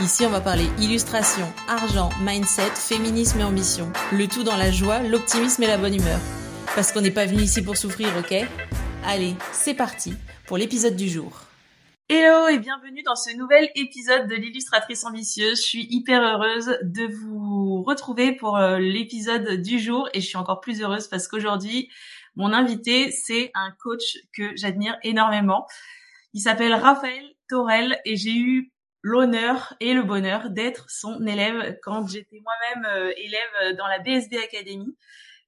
Ici, on va parler illustration, argent, mindset, féminisme et ambition. Le tout dans la joie, l'optimisme et la bonne humeur. Parce qu'on n'est pas venu ici pour souffrir, ok? Allez, c'est parti pour l'épisode du jour. Hello et bienvenue dans ce nouvel épisode de l'illustratrice ambitieuse. Je suis hyper heureuse de vous retrouver pour euh, l'épisode du jour et je suis encore plus heureuse parce qu'aujourd'hui, mon invité, c'est un coach que j'admire énormément. Il s'appelle Raphaël Torel et j'ai eu l'honneur et le bonheur d'être son élève quand j'étais moi-même euh, élève dans la BSB Academy.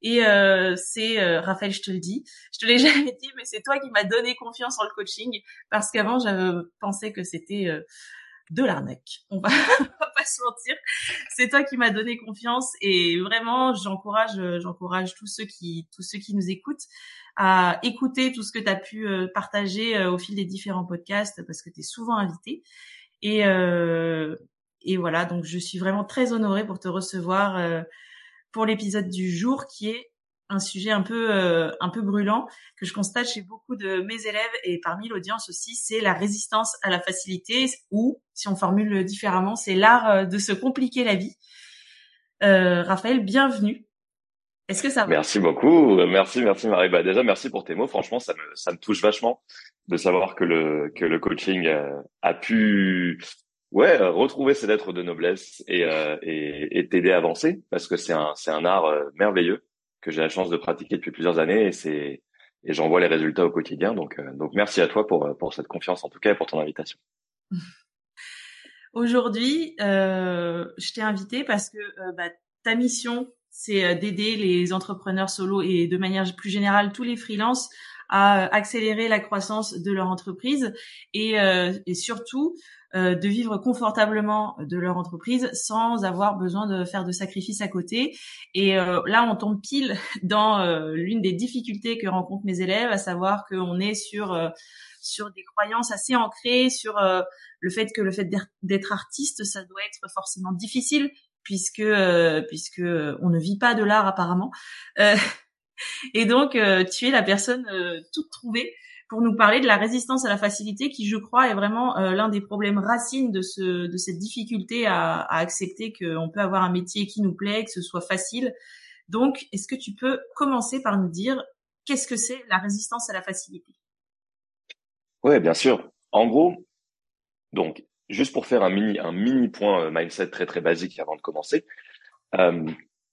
Et euh, c'est euh, Raphaël, je te le dis, je te l'ai jamais dit, mais c'est toi qui m'as donné confiance en le coaching parce qu'avant j'avais pensé que c'était de l'arnaque. On va, va pas se mentir. C'est toi qui m'as donné confiance et vraiment j'encourage, j'encourage tous ceux qui, tous ceux qui nous écoutent à écouter tout ce que tu as pu partager au fil des différents podcasts parce que tu es souvent invité. Et, euh, et voilà, donc je suis vraiment très honorée pour te recevoir euh, pour l'épisode du jour qui est un sujet un peu euh, un peu brûlant que je constate chez beaucoup de mes élèves et parmi l'audience aussi, c'est la résistance à la facilité ou si on formule différemment, c'est l'art euh, de se compliquer la vie. Euh, Raphaël, bienvenue. Est-ce que ça va? Merci beaucoup, merci, merci Marie. Bah déjà, merci pour tes mots. Franchement, ça me ça me touche vachement de savoir que le que le coaching euh, a pu ouais retrouver ses lettres de noblesse et euh, et, t'aider à avancer parce que c'est un c'est un art euh, merveilleux que j'ai la chance de pratiquer depuis plusieurs années et c'est et j'en vois les résultats au quotidien donc donc merci à toi pour pour cette confiance en tout cas et pour ton invitation. Aujourd'hui, euh, je t'ai invité parce que bah, ta mission, c'est d'aider les entrepreneurs solo et de manière plus générale tous les freelances à accélérer la croissance de leur entreprise et, euh, et surtout euh, de vivre confortablement de leur entreprise sans avoir besoin de faire de sacrifices à côté. Et euh, là, on tombe pile dans l'une des difficultés que rencontrent mes élèves, à savoir qu'on est sur sur des croyances assez ancrées sur le fait que le fait d'être artiste, ça doit être forcément difficile puisque puisque on ne vit pas de l'art apparemment. Et donc, euh, tu es la personne euh, toute trouvée pour nous parler de la résistance à la facilité, qui, je crois, est vraiment euh, l'un des problèmes racines de, ce, de cette difficulté à, à accepter qu'on peut avoir un métier qui nous plaît, que ce soit facile. Donc, est-ce que tu peux commencer par nous dire qu'est-ce que c'est la résistance à la facilité? Oui, bien sûr. En gros, donc, juste pour faire un mini, un mini point mindset très très basique avant de commencer, euh,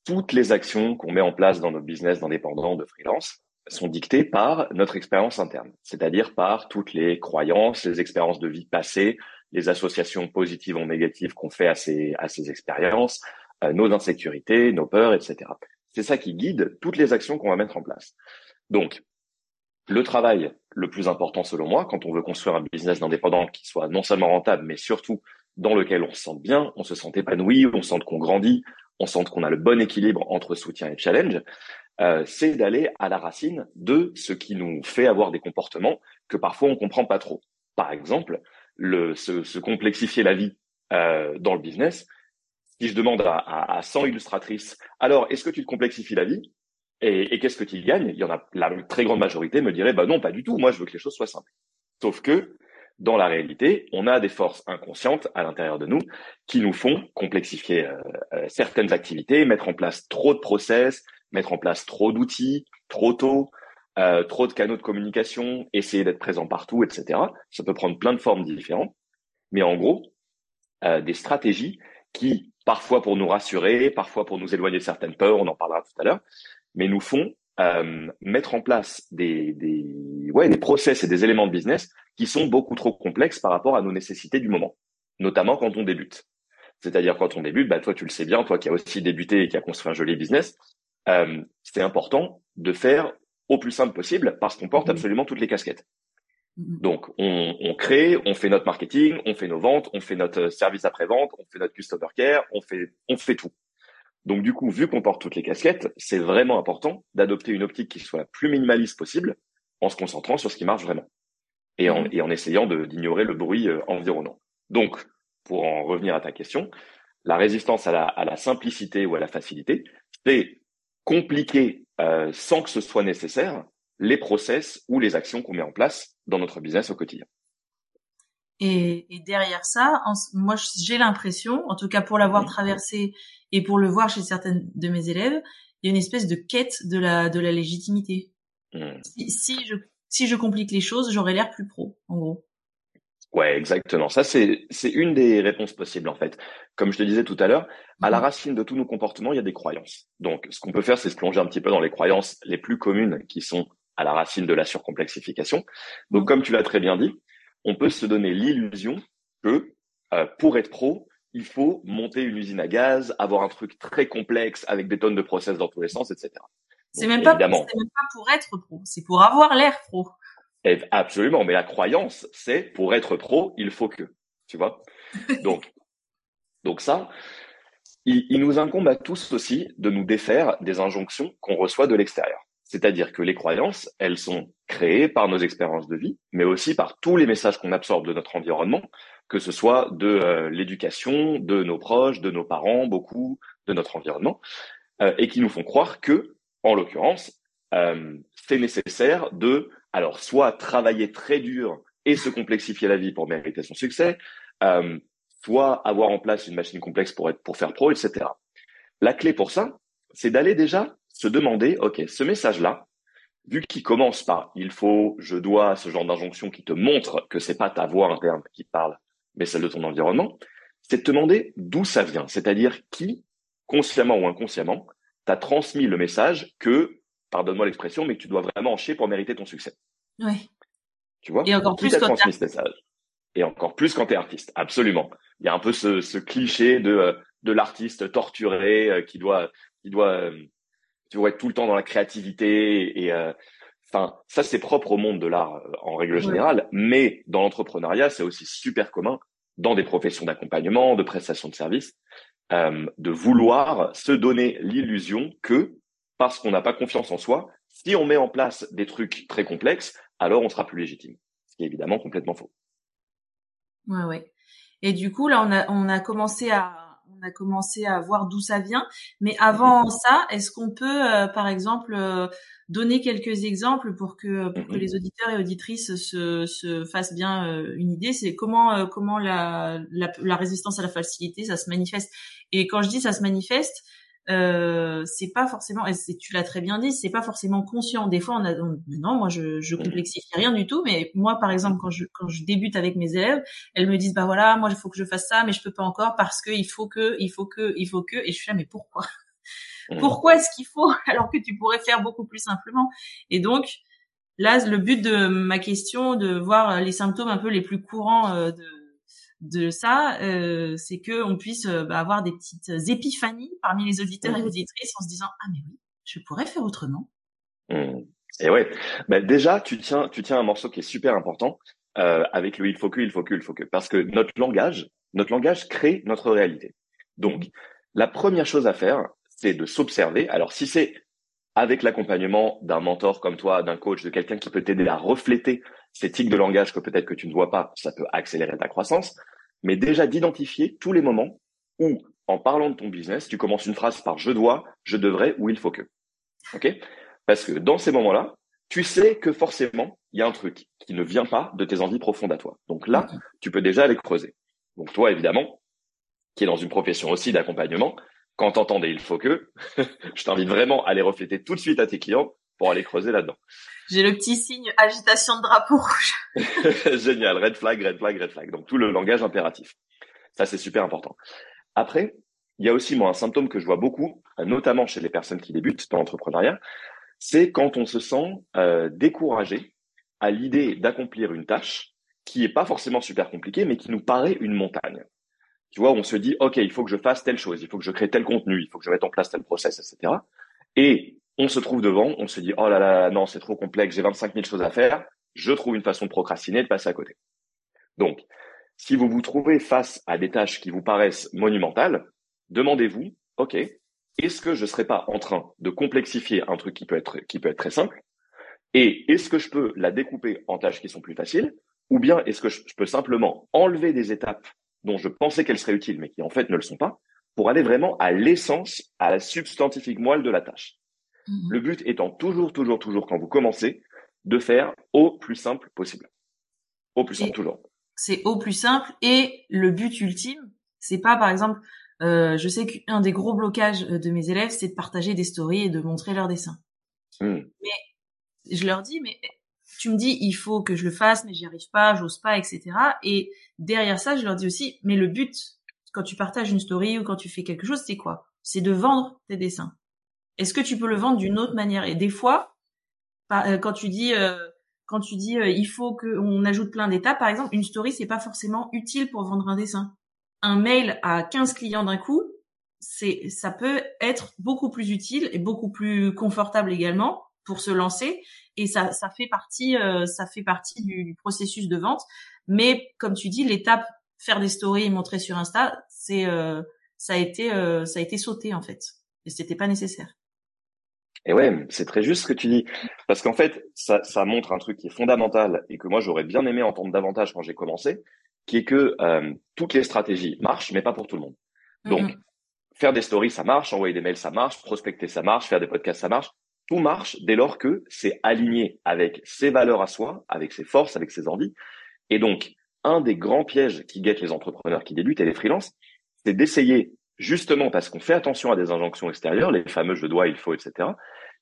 toutes les actions qu'on met en place dans notre business d'indépendant, de freelance, sont dictées par notre expérience interne, c'est-à-dire par toutes les croyances, les expériences de vie passées, les associations positives ou négatives qu'on fait à ces, à ces expériences, euh, nos insécurités, nos peurs, etc. C'est ça qui guide toutes les actions qu'on va mettre en place. Donc, le travail le plus important selon moi, quand on veut construire un business d'indépendant qui soit non seulement rentable, mais surtout dans lequel on se sente bien, on se sent épanoui, on sent qu'on grandit, on sent qu'on a le bon équilibre entre soutien et challenge, euh, c'est d'aller à la racine de ce qui nous fait avoir des comportements que parfois on comprend pas trop. Par exemple, le, se, complexifier la vie euh, dans le business. Si je demande à, à, 100 illustratrices, alors est-ce que tu te complexifies la vie? Et, et qu'est-ce que tu gagnes Il y en a la très grande majorité me dirait bah non pas du tout. Moi je veux que les choses soient simples. Sauf que dans la réalité, on a des forces inconscientes à l'intérieur de nous qui nous font complexifier euh, euh, certaines activités, mettre en place trop de process, mettre en place trop d'outils, trop tôt, euh, trop de canaux de communication, essayer d'être présent partout, etc. Ça peut prendre plein de formes différentes, mais en gros, des stratégies qui, parfois pour nous rassurer, parfois pour nous éloigner de certaines peurs, on en parlera tout à l'heure, mais nous font mettre en place des, des, ouais, des process et des éléments de business qui sont beaucoup trop complexes par rapport à nos nécessités du moment, notamment quand on débute. C'est-à-dire quand on débute, bah toi tu le sais bien, toi qui as aussi débuté et qui a construit un joli business, euh, c'est important de faire au plus simple possible parce qu'on porte mmh. absolument toutes les casquettes. Mmh. Donc on, on, crée, on fait notre marketing, on fait nos ventes, on fait notre service après-vente, on fait notre customer care, on fait on fait tout. Donc du coup, vu qu'on porte toutes les casquettes, c'est vraiment important d'adopter une optique qui soit la plus minimaliste possible en se concentrant sur ce qui marche vraiment et en, et en essayant d'ignorer le bruit euh, environnant. Donc, pour en revenir à ta question, la résistance à la, à la simplicité ou à la facilité, c'est compliquer euh, sans que ce soit nécessaire les process ou les actions qu'on met en place dans notre business au quotidien. Et, et derrière ça, moi j'ai l'impression, en tout cas pour l'avoir traversé et pour le voir chez certaines de mes élèves, il y a une espèce de quête de la de la légitimité. Mmh. Si, si, je si je complique les choses, j'aurai l'air plus pro, en gros. Ouais, exactement. Ça, c'est, c'est une des réponses possibles, en fait. Comme je te disais tout à l'heure, à la mhm. racine de tous nos comportements, il y a des croyances. Donc, ce qu'on peut faire, c'est se plonger un petit peu dans les croyances les plus communes qui sont à la racine de la surcomplexification. Donc, mhm. comme tu l'as très bien dit, on peut se donner l'illusion que euh, pour être pro, il faut monter une usine à gaz, avoir un truc très complexe avec des tonnes de process dans tous les sens, etc. C'est même, pas, même pas pour être pro, c'est pour avoir l'air pro. Absolument, mais la croyance, c'est pour être pro, il faut que, tu vois. Donc, donc ça, il, il, nous incombe à tous aussi de nous défaire des injonctions qu'on reçoit de l'extérieur. C'est-à-dire que les croyances, elles sont créées par nos expériences de vie, mais aussi par tous les messages qu'on absorbe de notre environnement, que ce soit de euh, l'éducation, de nos proches, de nos parents, beaucoup, de notre environnement, euh, et qui nous font croire que, en l'occurrence, euh, c'est nécessaire de alors, soit travailler très dur et se complexifier la vie pour mériter son succès, euh, soit avoir en place une machine complexe pour être, pour faire pro, etc. La clé pour ça, c'est d'aller déjà se demander, OK, ce message-là, vu qu'il commence par il faut, je dois, ce genre d'injonction qui te montre que c'est pas ta voix interne qui parle, mais celle de ton environnement, c'est de te demander d'où ça vient, c'est-à-dire qui, consciemment ou inconsciemment, t'a transmis le message que pardonne-moi l'expression, mais que tu dois vraiment en chier pour mériter ton succès. Oui. Tu vois? Et encore plus quand transmis ce message? Et encore plus quand tu es artiste, absolument. Il y a un peu ce, ce cliché de euh, de l'artiste torturé euh, qui doit qui doit euh, tu vois être tout le temps dans la créativité et enfin ça c'est propre au monde de l'art en règle générale, mais dans l'entrepreneuriat c'est aussi super commun dans des professions d'accompagnement, de prestation de services, de vouloir se donner l'illusion que parce qu'on n'a pas confiance en soi. Si on met en place des trucs très complexes, alors on sera plus légitime. Ce qui est évidemment complètement faux. Ouais, ouais. Et du coup, là, on a, on a commencé à, on a commencé à voir d'où ça vient. Mais avant ça, est-ce qu'on peut, euh, par exemple, euh, donner quelques exemples pour que, pour que les auditeurs et auditrices se, se fassent bien euh, une idée? C'est comment, comment la, la, la, résistance à la facilité, ça se manifeste? Et quand je dis ça se manifeste, euh, c'est pas forcément, et tu l'as très bien dit, c'est pas forcément conscient. Des fois, on a, non, moi, je, je complexifie rien du tout, mais moi, par exemple, quand je, quand je débute avec mes élèves, elles me disent, bah voilà, moi, il faut que je fasse ça, mais je peux pas encore parce que il faut que, il faut que, il faut que, et je suis là, mais pourquoi? Pourquoi est-ce qu'il faut? Alors que tu pourrais faire beaucoup plus simplement? Et donc, là, le but de ma question, de voir les symptômes un peu les plus courants euh, de de ça, euh, c'est que on puisse euh, bah, avoir des petites épiphanies parmi les auditeurs et mmh. auditrices en se disant ah mais oui, je pourrais faire autrement. Mmh. Et ouais, bah, déjà tu tiens tu tiens un morceau qui est super important euh, avec le il faut que il faut que il faut que parce que notre langage notre langage crée notre réalité. Donc la première chose à faire c'est de s'observer. Alors si c'est avec l'accompagnement d'un mentor comme toi, d'un coach, de quelqu'un qui peut t'aider à refléter ces tics de langage que peut-être que tu ne vois pas, ça peut accélérer ta croissance. Mais déjà d'identifier tous les moments où, en parlant de ton business, tu commences une phrase par je dois, je devrais ou il faut que. OK? Parce que dans ces moments-là, tu sais que forcément, il y a un truc qui ne vient pas de tes envies profondes à toi. Donc là, tu peux déjà aller creuser. Donc toi, évidemment, qui est dans une profession aussi d'accompagnement, quand t'entendais il faut que, je t'invite vraiment à les refléter tout de suite à tes clients pour aller creuser là-dedans. J'ai le petit signe agitation de drapeau rouge. Génial, red flag, red flag, red flag. Donc tout le langage impératif. Ça, c'est super important. Après, il y a aussi moi un symptôme que je vois beaucoup, notamment chez les personnes qui débutent dans l'entrepreneuriat, c'est quand on se sent euh, découragé à l'idée d'accomplir une tâche qui est pas forcément super compliquée, mais qui nous paraît une montagne tu vois, on se dit, OK, il faut que je fasse telle chose, il faut que je crée tel contenu, il faut que je mette en place tel process, etc. Et on se trouve devant, on se dit, oh là là, non, c'est trop complexe, j'ai 25 000 choses à faire, je trouve une façon de procrastiner, de passer à côté. Donc, si vous vous trouvez face à des tâches qui vous paraissent monumentales, demandez-vous, OK, est-ce que je serais pas en train de complexifier un truc qui peut être, qui peut être très simple? Et est-ce que je peux la découper en tâches qui sont plus faciles? Ou bien est-ce que je, peux simplement enlever des étapes dont je pensais qu'elles seraient utiles, mais qui en fait ne le sont pas, pour aller vraiment à l'essence, à la substantifique moelle de la tâche? Mhm. Le but étant toujours, toujours, toujours, quand vous commencez, de faire au plus simple possible. Au plus simple, toujours. C'est au plus simple et le but ultime, c'est pas par exemple, euh, je sais qu'un des gros blocages euh, de mes élèves, c'est de partager des stories et de montrer leurs dessins. Hmm. Mais je leur dis, mais tu me dis, il faut que je le fasse, mais j'y arrive pas, j'ose pas, etc. Et derrière ça, je leur dis aussi, mais le but, quand tu partages une story ou quand tu fais quelque chose, c'est quoi? C'est de vendre tes dessins. Est-ce que tu peux le vendre d'une autre manière? Et des fois, euh, quand tu dis, euh, quand tu dis, euh, il faut qu'on ajoute plein d'étapes, par exemple, une story, c'est pas forcément utile pour vendre un dessin. Un mail à 15 clients d'un coup, c'est, ça peut être beaucoup plus utile et beaucoup plus confortable également pour se lancer. Et ça, ça fait partie, ça fait partie du, processus de vente. Mais comme tu dis, l'étape faire des stories et montrer sur Insta, c'est, ça a été, ça a été sauté en fait. Et c'était pas nécessaire. Et ouais, c'est très juste ce que tu dis. Parce qu'en fait, ça, ça montre un truc qui est fondamental et que moi, j'aurais bien aimé entendre davantage quand j'ai commencé, qui est que euh, toutes les stratégies marchent, mais pas pour tout le monde. Donc, faire des stories, ça marche, envoyer des mails, ça marche, prospecter, ça marche, faire des podcasts, ça marche. Tout marche dès lors que c'est aligné avec ses valeurs à soi, avec ses forces, avec ses envies. Et donc, un des grands pièges qui guettent les entrepreneurs qui débutent et les freelances, c'est d'essayer justement parce qu'on fait attention à des injonctions extérieures, les fameux je dois, il faut, etc.,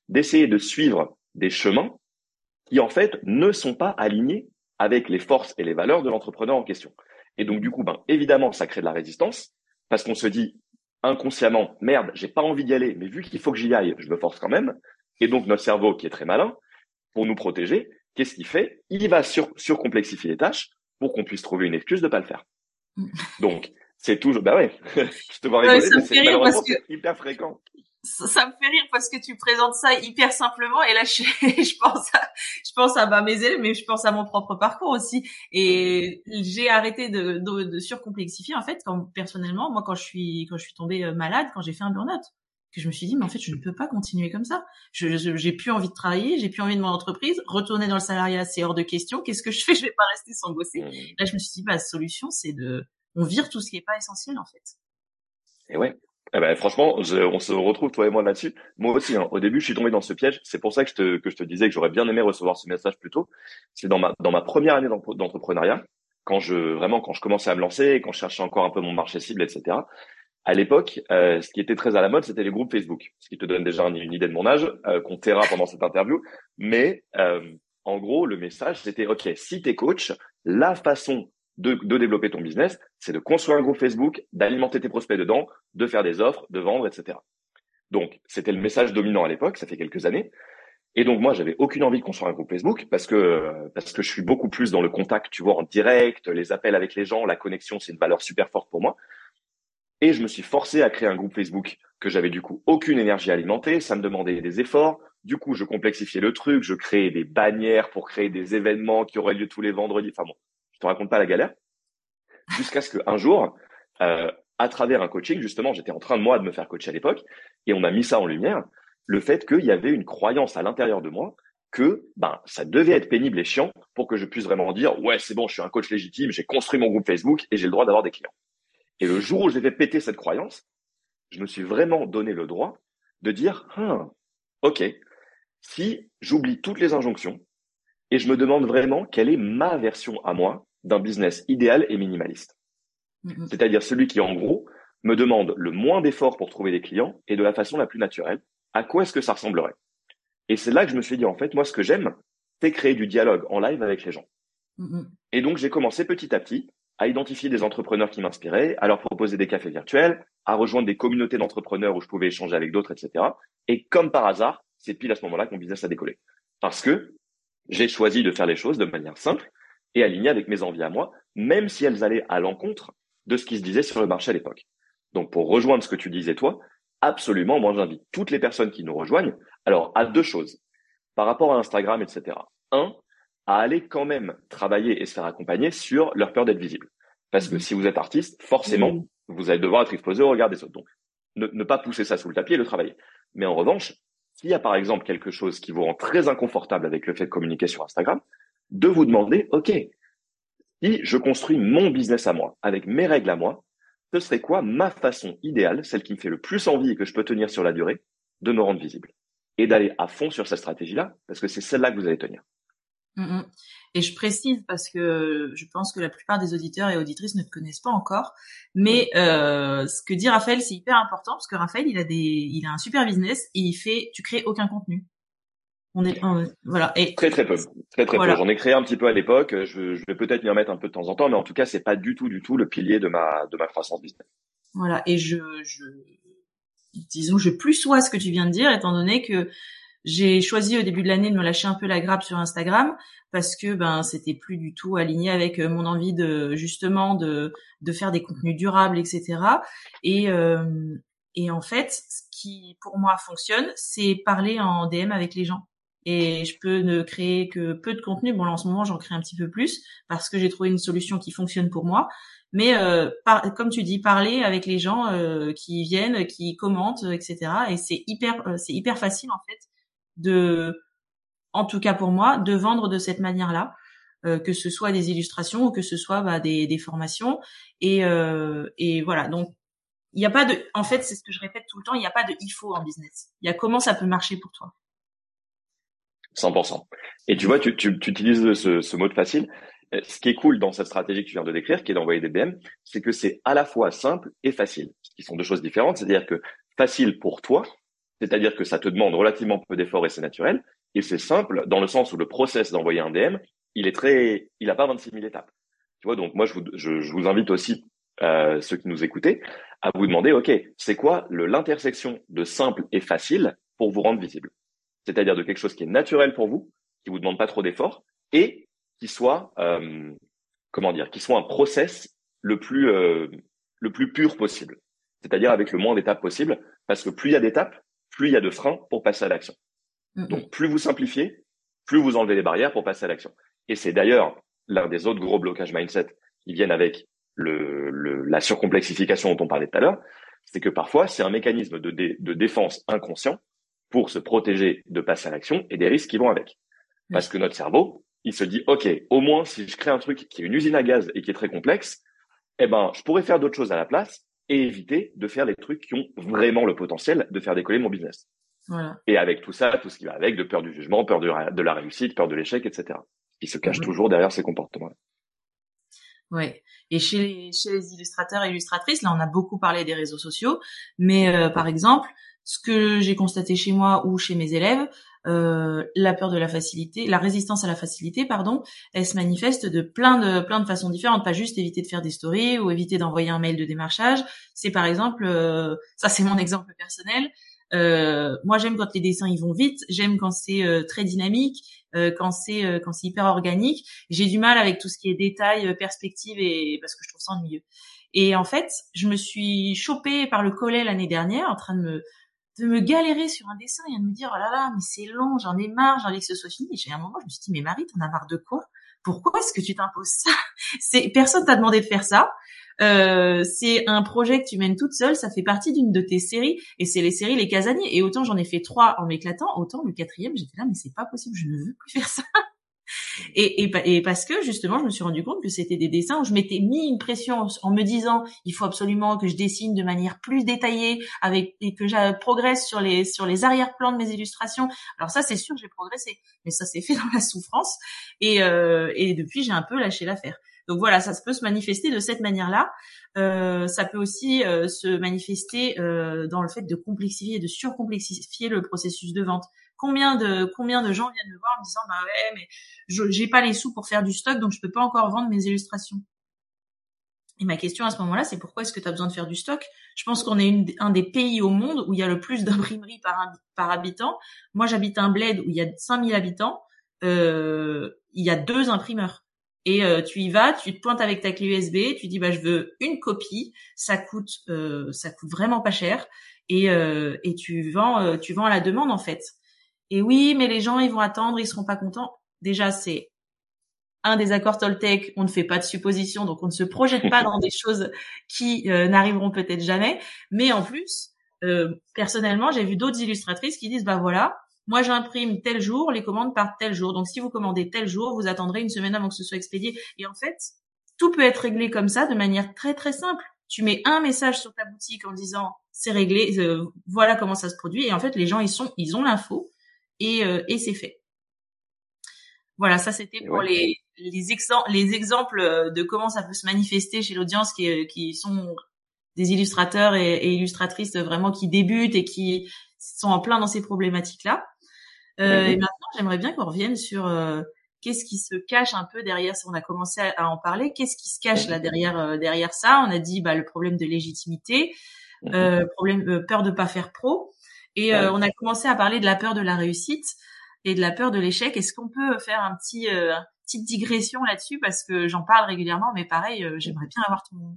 d'essayer de suivre des chemins qui en fait ne sont pas alignés avec les forces et les valeurs de l'entrepreneur en question. Et donc du coup, ben évidemment, ça crée de la résistance parce qu'on se dit inconsciemment merde, j'ai pas envie d'y aller, mais vu qu'il faut que j'y aille, je me force quand même. Et donc notre cerveau, qui est très malin, pour nous protéger, qu'est-ce qu'il fait? Il va sur surcomplexifier les tâches pour qu'on puisse trouver une excuse de pas le faire. Mm. Donc c'est toujours, bah ouais, je te vois rigoler, c'est malheureusement hyper fréquent. Ça, me fait rire parce que tu présentes ça hyper simplement et là je, je pense à, je pense à bah, mes élèves mais je pense à mon propre parcours aussi. Et j'ai arrêté de, de, de, surcomplexifier en fait quand personnellement moi quand je suis quand je suis tombée euh, malade quand j'ai fait un burn-out que je me suis dit mais en fait je ne peux pas continuer comme ça. Je j'ai plus envie de travailler j'ai plus envie de mon entreprise. Retourner dans le salariat c'est hors de question. Qu'est-ce que je fais? Je vais pas rester sans bosser. Mmh. là je me suis dit bah la solution c'est de on vire tout ce qui n'est pas essentiel en fait. Et ouais. Eh ben, franchement, on se retrouve toi et moi là-dessus. Moi aussi, hein, au début, je suis tombé dans ce piège. C'est pour ça que je te, que je te disais que j'aurais bien aimé recevoir ce message plus tôt. C'est dans ma, dans ma première année d'entrepreneuriat, quand je vraiment quand je commençais à me lancer, quand je cherchais encore un peu mon marché cible, etc. À l'époque, euh, ce qui était très à la mode, c'était les groupes Facebook, ce qui te donne déjà une, idée de mon âge, euh, qu'on taira pendant cette interview. Mais euh, en gros, le message, c'était OK, si t'es coach, la façon de, développer ton business, c'est de construire un groupe Facebook, d'alimenter tes prospects dedans, de faire des offres, de vendre, etc. Donc, c'était le message dominant à l'époque, ça fait quelques années. Et donc, moi, j'avais aucune envie de construire un groupe Facebook parce que, parce que je suis beaucoup plus dans le contact, tu vois, en direct, les appels avec les gens, la connexion, c'est une valeur super forte pour moi. Et je me suis forcé à créer un groupe Facebook que j'avais du coup aucune énergie à alimenter, ça me demandait des efforts. Du coup, je complexifiais le truc, je créais des bannières pour créer des événements qui auraient lieu tous les vendredis. Enfin bon, je te raconte pas la galère. Jusqu'à ce qu'un jour, euh, à travers un coaching, justement, j'étais en train de moi de me faire coacher à l'époque, et on a mis ça en lumière, le fait qu'il y avait une croyance à l'intérieur de moi que ben ça devait être pénible et chiant pour que je puisse vraiment dire ouais c'est bon je suis un coach légitime j'ai construit mon groupe Facebook et j'ai le droit d'avoir des clients et le jour où j'ai fait péter cette croyance je me suis vraiment donné le droit de dire hein, ok si j'oublie toutes les injonctions et je me demande vraiment quelle est ma version à moi d'un business idéal et minimaliste. Mm-hmm. C'est-à-dire celui qui, en gros, me demande le moins d'efforts pour trouver des clients et de la façon la plus naturelle. À quoi est-ce que ça ressemblerait? Et c'est là que je me suis dit, en fait, moi, ce que j'aime, c'est créer du dialogue en live avec les gens. Mm-hmm. Et donc, j'ai commencé petit à petit à identifier des entrepreneurs qui m'inspiraient, à leur proposer des cafés virtuels, à rejoindre des communautés d'entrepreneurs où je pouvais échanger avec d'autres, etc. Et comme par hasard, c'est pile à ce moment-là que mon business a décollé. Parce que j'ai choisi de faire les choses de manière simple et avec mes envies à moi, même si elles allaient à l'encontre de ce qui se disait sur le marché à l'époque. Donc, pour rejoindre ce que tu disais toi, absolument, moi, j'invite toutes les personnes qui nous rejoignent, alors, à deux choses. Par rapport à Instagram, etc. Un, à aller quand même travailler et se faire accompagner sur leur peur d'être visible. Parce que mmh. si vous êtes artiste, forcément, mmh. vous allez devoir être exposé au regard des autres. Donc, ne, pas pousser ça sous le tapis et le travailler. Mais en revanche, s'il y a par exemple quelque chose qui vous rend très inconfortable avec le fait de communiquer sur Instagram, de vous demander, OK, si je construis mon business à moi, avec mes règles à moi, ce serait quoi ma façon idéale, celle qui me fait le plus envie et que je peux tenir sur la durée, de me rendre visible et d'aller à fond sur cette stratégie-là, parce que c'est celle-là que vous allez tenir. Mm, mm. Et je précise parce que je pense que la plupart des auditeurs et auditrices ne te connaissent pas encore, mais euh, ce que dit Raphaël, c'est hyper important parce que Raphaël, il a des, il a un super business et il fait, tu crées aucun contenu. On est, voilà. Et très très peu, très très peu. J'en ai créé un petit peu à l'époque. Je, je vais peut-être m'y remettre un peu de temps en temps, mais en tout cas, c'est pas du tout, du tout le pilier de ma de ma croissance business. Voilà. Et je, je, disons, je plus sois ce que tu viens de dire, étant donné que j'ai choisi au début de l'année de me lâcher un peu la grappe sur Instagram parce que ben c'était plus du tout aligné avec euh, mon envie de justement de de faire des contenus durables, etc. Et euh, et en fait, ce qui pour moi fonctionne, c'est parler en DM avec les gens. Et je peux ne créer que peu de contenu. Bon, là, en ce moment, j'en crée un petit peu plus parce que j'ai trouvé une solution qui fonctionne pour moi. Mais euh, comme tu dis, parler avec les gens euh, qui viennent, qui commentent, etc. Et c'est hyper, euh, c'est hyper facile en fait de, en tout cas pour moi, de vendre de cette manière-là, euh, que ce soit des illustrations ou que ce soit bah, des, des, formations. Et, euh, et voilà. Donc il n'y a pas de, en fait, c'est ce que je répète tout le temps, il n'y a pas de il faut en business. Il y a comment ça peut marcher pour toi. 100%. Et tu vois, tu, tu, tu utilises ce, ce mot de facile. Euh, ce qui est cool dans cette stratégie que tu viens de décrire, qui est d'envoyer des DM, c'est que c'est à la fois simple et facile, ce qui sont deux choses différentes. C'est-à-dire que facile pour toi, c'est-à-dire que ça te demande relativement peu d'efforts et c'est naturel, et c'est simple dans le sens où le process d'envoyer un DM, il est très, il a pas 26 000 étapes. Tu vois, donc moi je vous, je, je vous invite aussi euh, ceux qui nous écoutez à vous demander, ok, c'est quoi l'intersection de simple et facile pour vous rendre visible? C'est-à-dire de quelque chose qui est naturel pour vous, qui vous demande pas trop d'efforts et qui soit euh, comment dire, qui soit un process le plus euh, le plus pur possible, c'est-à-dire avec le moins d'étapes possible, parce que plus il y a d'étapes, plus il y a de freins pour passer à l'action. Donc plus vous simplifiez, plus vous enlevez les barrières pour passer à l'action. Et c'est d'ailleurs l'un des autres gros blocages mindset qui viennent avec le, le, la surcomplexification dont on parlait tout à l'heure, c'est que parfois c'est un mécanisme de, de défense inconscient pour se protéger de passer à l'action et des risques qui vont avec. Parce que notre cerveau, il se dit, OK, au moins, si je crée un truc qui est une usine à gaz et qui est très complexe, eh ben, je pourrais faire d'autres choses à la place et éviter de faire les trucs qui ont vraiment le potentiel de faire décoller mon business. Voilà. Et avec tout ça, tout ce qui va avec, de peur du jugement, peur de, la réussite, peur de l'échec, etc. Il se cache toujours derrière ces comportements. Ouais. Et chez les, chez les illustrateurs et illustratrices, là, on a beaucoup parlé des réseaux sociaux, mais euh, par exemple, ce que j'ai constaté chez moi ou chez mes élèves, euh, la peur de la facilité, la résistance à la facilité, pardon, elle se manifeste de plein de plein de façons différentes. Pas juste éviter de faire des stories ou éviter d'envoyer un mail de démarchage. C'est par exemple, euh, ça c'est mon exemple personnel. Euh, moi j'aime quand les dessins ils vont vite, j'aime quand c'est très dynamique, quand c'est quand c'est hyper organique. J'ai du mal avec tout ce qui est détail, perspective et parce que je trouve ça ennuyeux. Et en fait, je me suis chopée par le collet l'année dernière en train de me de me galérer sur un dessin et de me dire oh là là mais c'est long j'en ai marre j'ai envie que ce soit fini j'ai un moment je me suis dit mais Marie t'en as marre de quoi? Pourquoi est-ce que tu t'imposes ça? C'est personne t'a demandé de faire ça euh, c'est un projet que tu mènes toute seule ça fait partie d'une de tes séries et c'est les séries les casaniers et autant j'en ai fait trois en m'éclatant autant le quatrième j'étais là mais c'est pas possible je ne veux plus faire ça et, et, et, parce que justement, je me suis rendu compte que c'était des dessins où je m'étais mis une pression en me disant il faut absolument que je dessine de manière plus détaillée avec et que je progresse sur les sur les arrière-plans de mes illustrations. Alors ça, c'est sûr, j'ai progressé, mais ça s'est fait dans la souffrance et euh, et depuis j'ai un peu lâché l'affaire. Donc voilà, ça peut se manifester de cette manière-là. Euh, ça peut aussi euh, se manifester euh, dans le fait de complexifier et de surcomplexifier le processus de vente. Combien de combien de gens viennent me voir en me disant bah ouais mais je j'ai pas les sous pour faire du stock donc je peux pas encore vendre mes illustrations. Et ma question à ce moment-là, c'est pourquoi est-ce que tu as besoin de faire du stock? Je pense qu'on est un des pays au monde où il y a le plus d'imprimeries par, par habitant. Moi, j'habite un bled où il y a 5000 habitants. Il y a deux imprimeurs. Et euh, tu y vas, tu te pointes avec ta clé USB, tu dis bah je veux une copie, ça coûte euh, ça coûte vraiment pas cher et euh, et tu vends euh, tu vends à la demande en fait. Et oui, mais les gens, ils vont attendre, ils seront pas contents. Déjà, c'est un des accords Toltec, on ne fait pas de suppositions, donc on ne se projette pas dans des choses qui euh, n'arriveront peut-être jamais. Mais en plus, euh, personnellement, j'ai vu d'autres illustratrices qui disent, bah voilà, moi j'imprime tel jour, les commandes partent tel jour. Donc si vous commandez tel jour, vous attendrez une semaine avant que ce soit expédié. Et en fait, tout peut être réglé comme ça de manière très très simple. Tu mets un message sur ta boutique en disant c'est réglé, euh, voilà comment ça se produit. Et en fait, les gens ils sont, ils ont l'info et, euh, et c'est fait. Voilà, ça c'était pour les les, les exemples de comment ça peut se manifester chez l'audience qui, qui sont des illustrateurs et, illustratrices vraiment qui débutent et qui sont en plein dans ces problématiques-là. Euh, Et maintenant, j'aimerais bien qu'on revienne sur euh, qu'est-ce qui se cache un peu derrière. On a commencé à, en parler. Qu'est-ce qui se cache là derrière euh, derrière ça? On a dit bah, le problème de légitimité, euh, problème euh, peur de pas faire pro, et on a commencé à parler de la peur de la réussite et de la peur de l'échec. Est-ce qu'on peut faire un petit petite digression là-dessus? Parce que j'en parle régulièrement, mais pareil, j'aimerais bien avoir ton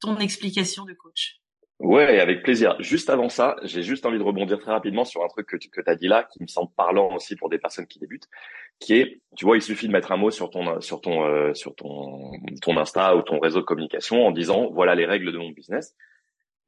ton explication de coach. Ouais, avec plaisir. Juste avant ça, j'ai juste envie de rebondir très rapidement sur un truc que tu que as dit là, qui me semble parlant aussi pour des personnes qui débutent, qui est, tu vois, il suffit de mettre un mot sur ton sur ton euh, sur ton ton Insta ou ton réseau de communication en disant voilà les règles de mon business.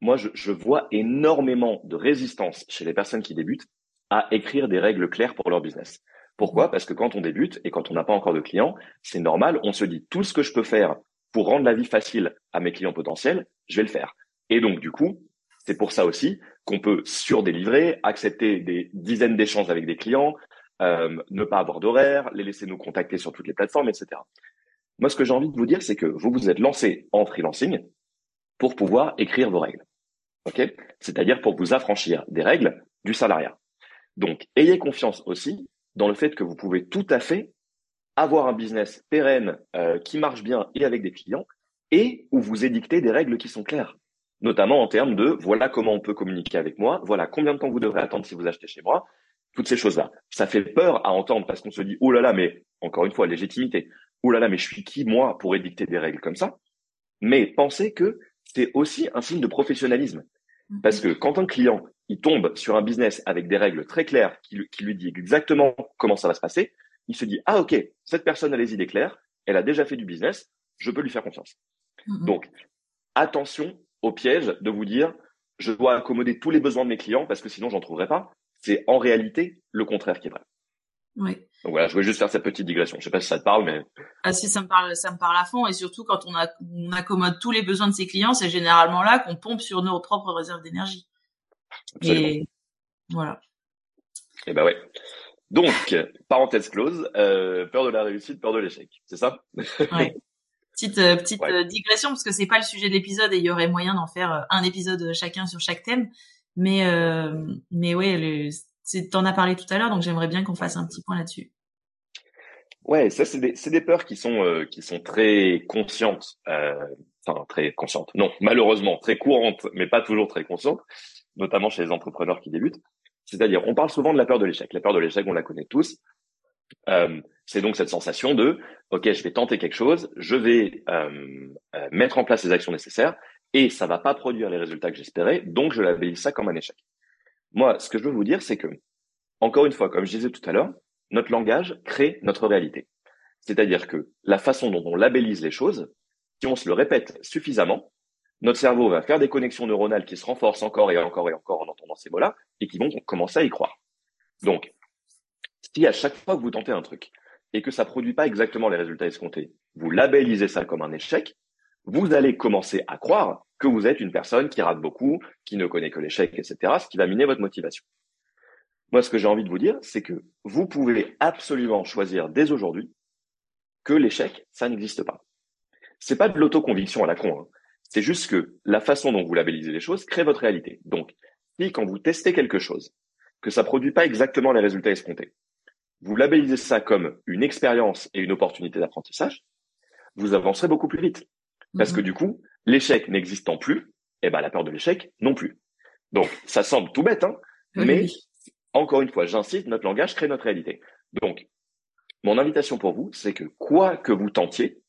Moi, je, je vois énormément de résistance chez les personnes qui débutent à écrire des règles claires pour leur business. Pourquoi? Parce que quand on débute et quand on n'a pas encore de clients, c'est normal, on se dit tout ce que je peux faire pour rendre la vie facile à mes clients potentiels, je vais le faire. Et donc, du coup, c'est pour ça aussi qu'on peut surdélivrer, accepter des dizaines d'échanges avec des clients, euh, ne pas avoir d'horaire, les laisser nous contacter sur toutes les plateformes, etc. Moi, ce que j'ai envie de vous dire, c'est que vous vous êtes lancé en freelancing pour pouvoir écrire vos règles. C'est-à-dire pour vous affranchir des règles du salariat. Donc, ayez confiance aussi dans le fait que vous pouvez tout à fait avoir un business pérenne euh, qui marche bien et avec des clients, et où vous édictez des règles qui sont claires, notamment en termes de voilà comment on peut communiquer avec moi, voilà combien de temps vous devrez attendre si vous achetez chez moi, toutes ces choses-là. Ça fait peur à entendre parce qu'on se dit oh là là, mais encore une fois légitimité, oh là là, mais je suis qui moi pour édicter des règles comme ça? Mais pensez que c'est aussi un signe de professionnalisme, mhm. parce que quand un client il tombe sur un business avec des règles très claires qui, qui lui dit exactement comment ça va se passer, il se dit, ah ok, cette personne a les idées claires, elle a déjà fait du business, je peux lui faire confiance. Mm-hmm. Donc, attention au piège de vous dire, je dois accommoder tous les besoins de mes clients parce que sinon j'en trouverai pas. C'est en réalité le contraire qui est vrai. Oui. Donc voilà, je voulais juste faire cette petite digression. Je sais pas si ça te parle, mais ah si ça me parle, ça me parle à fond et surtout quand on, a, on accommode tous les besoins de ses clients, c'est généralement là qu'on pompe sur nos propres réserves d'énergie. Et voilà. Et eh ben ouais. Donc, parenthèse close, euh, peur de la réussite, peur de l'échec, c'est ça? Ouais. Petite euh, petite euh, digression parce que c'est pas le sujet de l'épisode et il y aurait moyen d'en faire un épisode chacun sur chaque thème, mais mais ouais, t'en as parlé tout à l'heure, donc j'aimerais bien qu'on fasse un petit point là-dessus. Ouais, ça c'est des c'est des peurs qui sont qui sont très conscientes, enfin très conscientes. Non, malheureusement très courantes, mais pas toujours très conscientes, notamment chez les entrepreneurs qui débutent. C'est-à-dire, on parle souvent de la peur de l'échec. La peur de l'échec, on la connaît tous. Euh, c'est donc cette sensation de, ok, je vais tenter quelque chose, je vais euh, euh, mettre en place les actions nécessaires et ça va pas produire les résultats que j'espérais, donc je labellise ça comme un échec. Moi, ce que je veux vous dire, c'est que, encore une fois, comme je disais tout à l'heure, notre langage crée notre réalité. C'est-à-dire que la façon dont on labellise les choses, si on se le répète suffisamment, notre cerveau va faire des connexions neuronales qui se renforcent encore et encore et encore en entendant ces mots-là et qui vont commencer à y croire. Donc, si à chaque fois que vous tentez un truc et que ça produit pas exactement les résultats escomptés, vous labellisez ça comme un échec, vous allez commencer à croire que vous êtes une personne qui rate beaucoup, qui ne connaît que l'échec, etc., ce qui va miner votre motivation. Moi, ce que j'ai envie de vous dire, c'est que vous pouvez absolument choisir dès aujourd'hui que l'échec, ça n'existe pas. C'est pas de l'autoconviction à la con. Hein. C'est juste que la façon dont vous labellisez les choses crée votre réalité. Donc, si quand vous testez quelque chose, que ça produit pas exactement les résultats escomptés, vous labellisez ça comme une expérience et une opportunité d'apprentissage, vous avancerez beaucoup plus vite. Parce que mhm. du coup, l'échec n'existant plus, eh ben la peur de l'échec non plus. Donc, ça semble tout bête, hein, mais encore une fois, j'insiste, notre langage crée notre réalité. Donc, mon invitation pour vous, c'est que quoi que vous tentiez,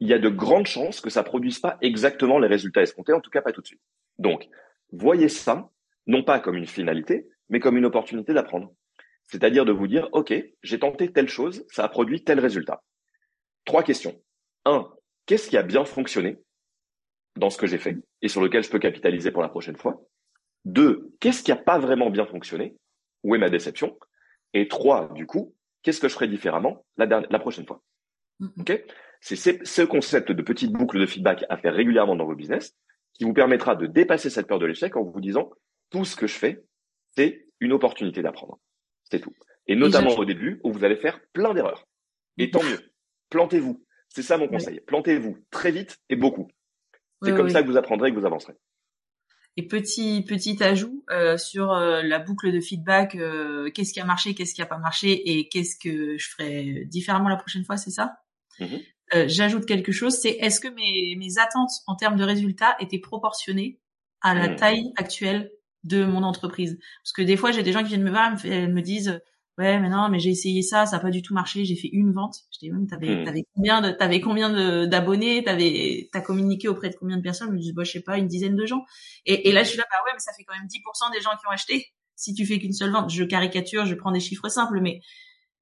il y a de grandes chances que ça produise pas exactement les résultats escomptés, en tout cas pas tout de suite. Donc, voyez ça, non pas comme une finalité, mais comme une opportunité d'apprendre. C'est-à-dire de vous dire, OK, j'ai tenté telle chose, ça a produit tel résultat. Trois questions. Un, qu'est-ce qui a bien fonctionné dans ce que j'ai fait et sur lequel je peux capitaliser pour la prochaine fois? Deux, qu'est-ce qui n'a pas vraiment bien fonctionné? Où est ma déception? Et trois, du coup, qu'est-ce que je ferai différemment la, la prochaine fois? Mm-hmm. Ok? C'est ce concept de petite boucle de feedback à faire régulièrement dans vos business qui vous permettra de dépasser cette peur de l'échec en vous disant tout ce que je fais, c'est une opportunité d'apprendre. C'est tout. Et notamment au début où vous allez faire plein d'erreurs. Et tant mieux. Plantez-vous. C'est ça mon conseil. Plantez-vous très vite et beaucoup. C'est comme ça que vous apprendrez et que vous avancerez. Et petit petit ajout euh, sur euh, la boucle de feedback, euh, qu'est-ce qui a marché, qu'est-ce qui a pas marché et qu'est-ce que je ferai différemment la prochaine fois, c'est ça? Mm-hmm. J'ajoute quelque chose, c'est est-ce que mes, mes attentes en termes de résultats étaient proportionnées à la mm. taille actuelle de mon entreprise. Parce que des fois j'ai des gens qui viennent me voir, elles me disent ouais mais non mais j'ai essayé ça ça a pas du tout marché j'ai fait une vente je dis oui t'avais hmm. t'avais combien de t'avais combien d'abonnés t'avais t'as communiqué auprès de combien de personnes? Je me dis bah je sais pas une dizaine de gens et, et là je suis là bah ouais mais ça fait quand même 10% des gens qui ont acheté. Si tu fais qu'une seule vente je caricature je prends des chiffres simples mais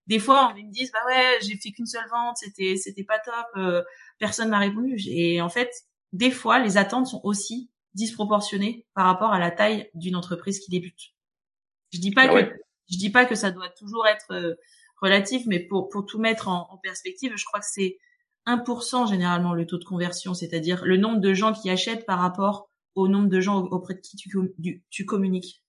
des fois on me disent bah ouais j'ai fait qu'une seule vente c'était c'était pas top euh, personne m'a répondu et en fait des fois les attentes sont aussi disproportionnées par rapport à la taille d'une entreprise qui débute je dis pas ah que je dis pas que ça doit toujours être euh, relatif, mais pour, pour tout mettre en, en perspective, je crois que c'est 1% généralement le taux de conversion, c'est-à-dire le nombre de gens qui achètent par rapport au nombre de gens auprès de qui tu, tu communiques.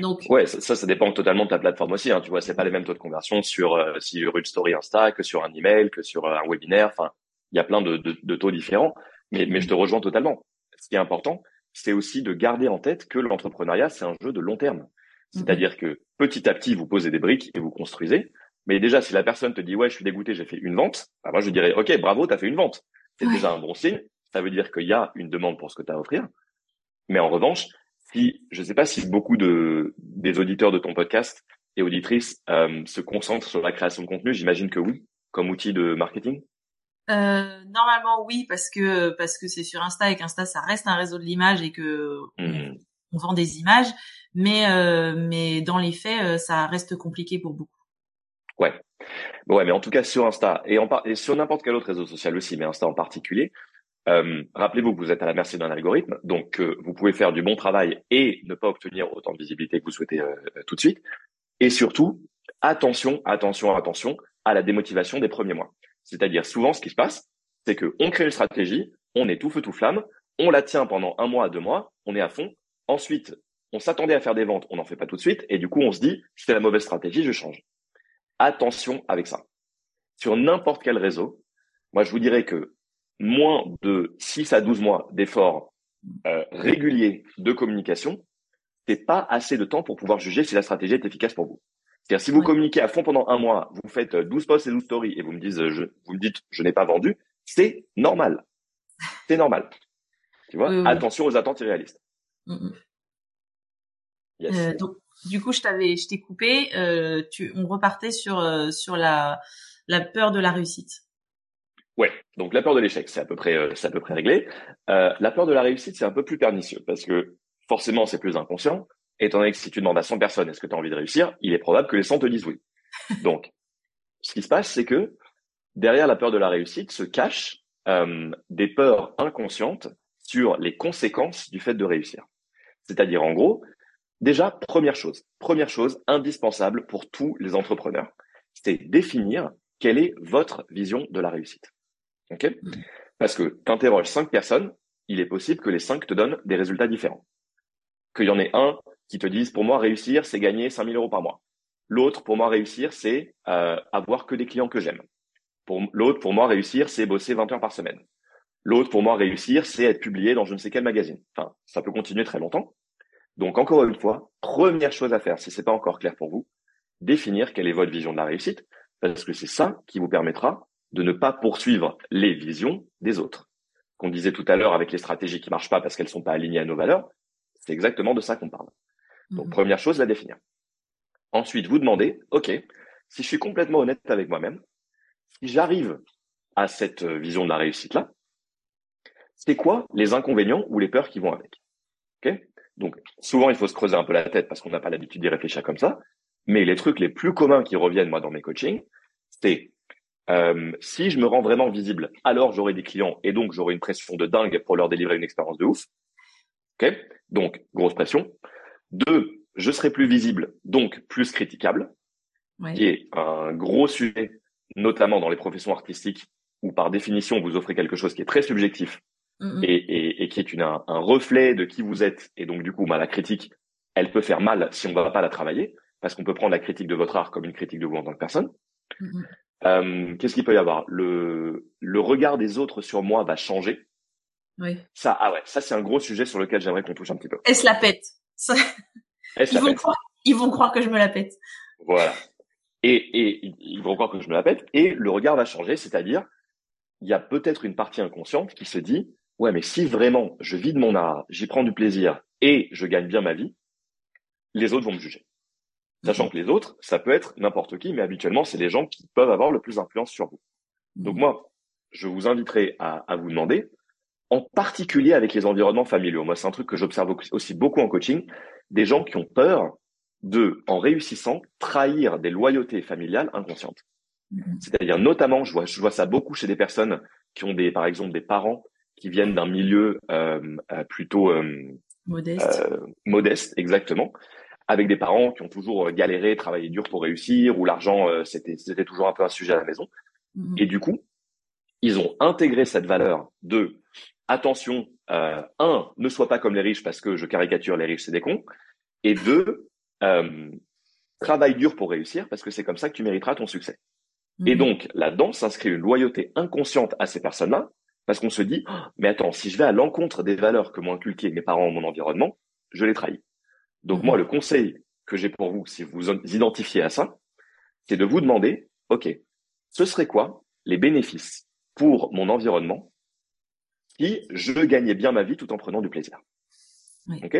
Donc ouais, ça, ça, dépend totalement de ta plateforme aussi. Hein. Tu vois, c'est pas les mêmes taux de conversion sur euh, sur une story Insta que sur un email, que sur un webinaire. Enfin, il y a plein de, de, de, taux différents. Mais mais je te rejoins totalement. Ce qui est important, c'est aussi de garder en tête que l'entrepreneuriat c'est un jeu de long terme. Mhm. C'est-à-dire que petit à petit, vous posez des briques et vous construisez. Mais déjà, si la personne te dit, ouais, je suis dégoûté, j'ai fait une vente, bah moi, je dirais, OK, bravo, tu as fait une vente. C'est déjà un bon signe. Ça veut dire qu'il y a une demande pour ce que tu as à offrir. Mais en revanche, si, je ne sais pas si beaucoup de, des auditeurs de ton podcast et auditrices euh, se concentrent sur la création de contenu, j'imagine que oui, comme outil de marketing. Euh, normalement oui parce que parce que c'est sur Insta et qu'Insta ça reste un réseau de l'image et que mmh on vend des images, mais euh, mais dans les faits, euh, ça reste compliqué pour beaucoup. Ouais. Ouais, mais en tout cas sur Insta et, en et sur n'importe quel autre réseau social aussi, mais Insta en particulier. Euh, rappelez-vous que vous êtes à la merci d'un algorithme, donc vous pouvez faire du bon travail et ne pas obtenir autant de visibilité que vous souhaitez tout de suite. Et surtout, attention, attention, attention à la démotivation des premiers mois. C'est-à-dire souvent, ce qui se passe, c'est que on crée une stratégie, on est tout feu tout flamme, on la tient pendant un mois, deux mois, on est à fond, Ensuite, on s'attendait à faire des ventes, on n'en fait pas tout de suite, et du coup, on se dit, c'est la mauvaise stratégie, je change. Attention avec ça. Sur n'importe quel réseau, moi, je vous dirais que moins de 6 à 12 mois d'efforts euh, réguliers de communication, c'est pas assez de temps pour pouvoir juger si la stratégie est efficace pour vous. C'est-à-dire, si vous communiquez à fond pendant un mois, vous faites 12 posts et 12 stories et vous me dites, je, vous me dites, je n'ai pas vendu, c'est normal. C'est normal. Tu vois, attention aux attentes irréalistes. Mm, mm. Euh, donc, du coup, je t'avais, je t'ai coupé. Euh, tu, on repartait sur euh, sur la la peur de la réussite. Ouais. Donc la peur de l'échec, c'est à peu près, c'est à peu près réglé. la peur de la réussite, c'est un peu plus pernicieux parce que forcément, c'est plus inconscient. Étant donné que si tu demandes à 100 personnes est-ce que tu as envie de réussir, il est probable que les 100 te disent oui. Donc, ce qui se passe, c'est que derrière la peur de la réussite se cachent des peurs inconscientes sur les conséquences du fait de réussir. C'est-à-dire, en gros, déjà, première chose, première chose indispensable pour tous les entrepreneurs, c'est définir quelle est votre vision de la réussite. OK? Mmh. Parce que tu interroges cinq personnes, il est possible que les cinq te donnent des résultats différents. Qu'il y en ait un qui te dise, pour moi, réussir, c'est gagner 5000 euros par mois. L'autre, pour moi, réussir, c'est euh, avoir que des clients que j'aime. Pour l'autre, pour moi, réussir, c'est bosser 20 heures par semaine. L'autre, pour moi, réussir, c'est être publié dans je ne sais quel magazine. Enfin, ça peut continuer très longtemps. Donc, encore une fois, première chose à faire, si c'est pas encore clair pour vous, définir quelle est votre vision de la réussite, parce que c'est ça qui vous permettra de ne pas poursuivre les visions des autres. Qu'on disait tout à l'heure avec les stratégies qui marchent pas parce qu'elles sont pas alignées à nos valeurs, c'est exactement de ça qu'on parle. Donc, mhm. première chose, la définir. Ensuite, vous demandez, OK, si je suis complètement honnête avec moi-même, si j'arrive à cette vision de la réussite-là, c'est quoi les inconvénients ou les peurs qui vont avec? Donc souvent il faut se creuser un peu la tête parce qu'on n'a pas l'habitude d'y réfléchir comme ça. Mais les trucs les plus communs qui reviennent moi dans mes coachings, c'est Euh, si je me rends vraiment visible, alors j'aurai des clients et donc j'aurai une pression de dingue pour leur délivrer une expérience de ouf. Ok, donc grosse pression. Deux, je serai plus visible, donc plus critiquable, qui est un gros sujet, notamment dans les professions artistiques, où par définition vous offrez quelque chose qui est très subjectif et, qui est une, un, reflet de qui vous êtes. Et donc du coup, bah, la critique, elle peut faire mal si on ne va pas la travailler, parce qu'on peut prendre la critique de votre art comme une critique de vous en tant que personne. Euh, qu'est-ce qu'il peut y avoir? Le, le regard des autres sur moi va changer. Oui. Ça, ah ouais, ça c'est un gros sujet sur lequel j'aimerais qu'on touche un petit peu. Est-ce la pète ils, vont croire, ils vont croire que je me la pète. Voilà. Et, et ils vont croire que je me la pète. Et le regard va changer, c'est-à-dire, il y a peut-être une partie inconsciente qui se dit, ouais, mais si vraiment je vis de mon art, j'y prends du plaisir et je gagne bien ma vie, les autres vont me juger. Sachant que les autres, ça peut être n'importe qui, mais habituellement, c'est les gens qui peuvent avoir le plus d'influence sur vous. Donc moi, je vous inviterai à, à, vous demander, en particulier avec les environnements familiaux. Moi, c'est un truc que j'observe aussi beaucoup en coaching, des gens qui ont peur de, en réussissant, trahir des loyautés familiales inconscientes. Mm-hmm. C'est-à-dire, notamment, je vois, je vois ça beaucoup chez des personnes qui ont des, par exemple, des parents qui viennent d'un milieu euh, euh plutôt euh, modeste. Euh, modeste, exactement, avec des parents qui ont toujours galéré, travaillé dur pour réussir, où l'argent c'était c'était toujours un peu un sujet à la maison. Mm-hmm. Et du coup, ils ont intégré cette valeur de attention, euh, un, ne sois pas comme les riches parce que je caricature les riches, c'est des cons. Et deux, euh, travaille dur pour réussir parce que c'est comme ça que tu mériteras ton succès. Et mhm. donc, là-dedans s'inscrit une loyauté inconsciente à ces personnes-là parce qu'on se dit, oh, mais attends, si je vais à l'encontre des valeurs que m'ont inculquées mes parents, mon environnement, je les trahis. Donc mhm. moi, le conseil que j'ai pour vous, si vous vous identifiez à ça, c'est de vous demander, OK, ce serait quoi les bénéfices pour mon environnement si je gagnais bien ma vie tout en prenant du plaisir. Ok?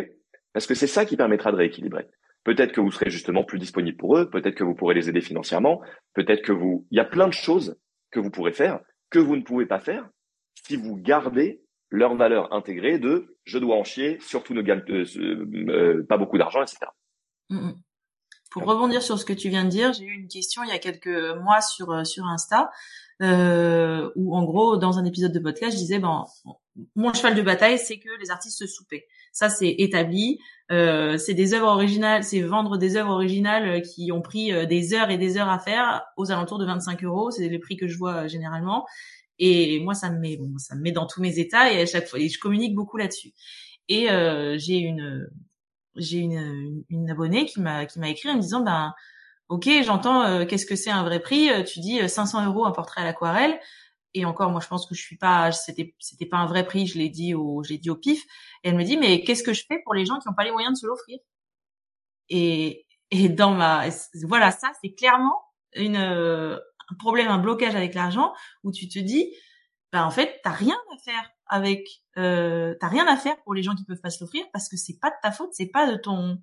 Parce que c'est ça qui permettra de rééquilibrer. Peut-être que vous serez justement plus disponible pour eux, peut-être que vous pourrez les aider financièrement, peut-être que vous, il y a plein de choses que vous pourrez faire que vous ne pouvez pas faire si vous gardez leur valeur intégrée de je dois en chier, surtout ne gagne euh, euh, pas beaucoup d'argent, etc. Mm, mm. Pour rebondir sur ce que tu viens de dire, j'ai eu une question il y a quelques mois sur euh, sur Insta euh, où en gros dans un épisode de podcast je disais bon mon cheval de bataille c'est que les artistes se soupaient. Ça c'est établi. Euh, c'est des œuvres originales c'est vendre des œuvres originales qui ont pris euh, des heures et des heures à faire aux alentours de 25 euros. C'est les prix que je vois euh, généralement. Et moi ça me met bon, ça me met dans tous mes états et à chaque fois et je communique beaucoup là-dessus. Et euh, j'ai une j'ai une, une, abonnée qui m'a qui m'a écrit en me disant ben ok, j'entends euh, qu'est-ce que c'est un vrai prix? Euh, tu dis 500 euh, euros un portrait à l'aquarelle. Et encore, moi, je pense que je suis pas, c'était, c'était pas un vrai prix. Je l'ai dit au, j'ai dit au pif. Et elle me dit, mais qu'est-ce que je fais pour les gens qui n'ont pas les moyens de se l'offrir? Et et dans ma, voilà, ça, c'est clairement une un problème, un blocage avec l'argent où tu te dis, bah en fait, t'as rien à faire avec, euh, t'as rien à faire pour les gens qui peuvent pas se l'offrir parce que c'est pas de ta faute, c'est pas de ton,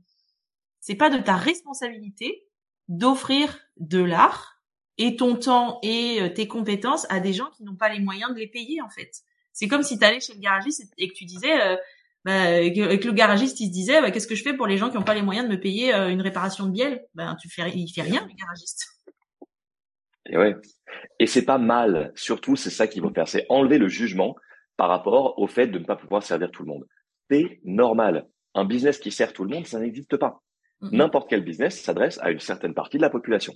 c'est pas de ta responsabilité d'offrir de l'art et ton temps et euh, tes compétences à des gens qui n'ont pas les moyens de les payer en fait. C'est comme si tu allais chez le garagiste et que tu disais euh, bah, que le garagiste il se disait bah, qu'est-ce que je fais pour les gens qui n'ont pas les moyens de me payer euh, une réparation de bielle? Ben tu fais il fait rien le garagiste. Et ouais. Et c'est pas mal, surtout c'est ça qu'il faut faire, c'est enlever le jugement par rapport au fait de ne pas pouvoir servir tout le monde. C'est normal. Un business qui sert tout le monde, ça n'existe pas. N'importe quel business s'adresse à une certaine partie de la population.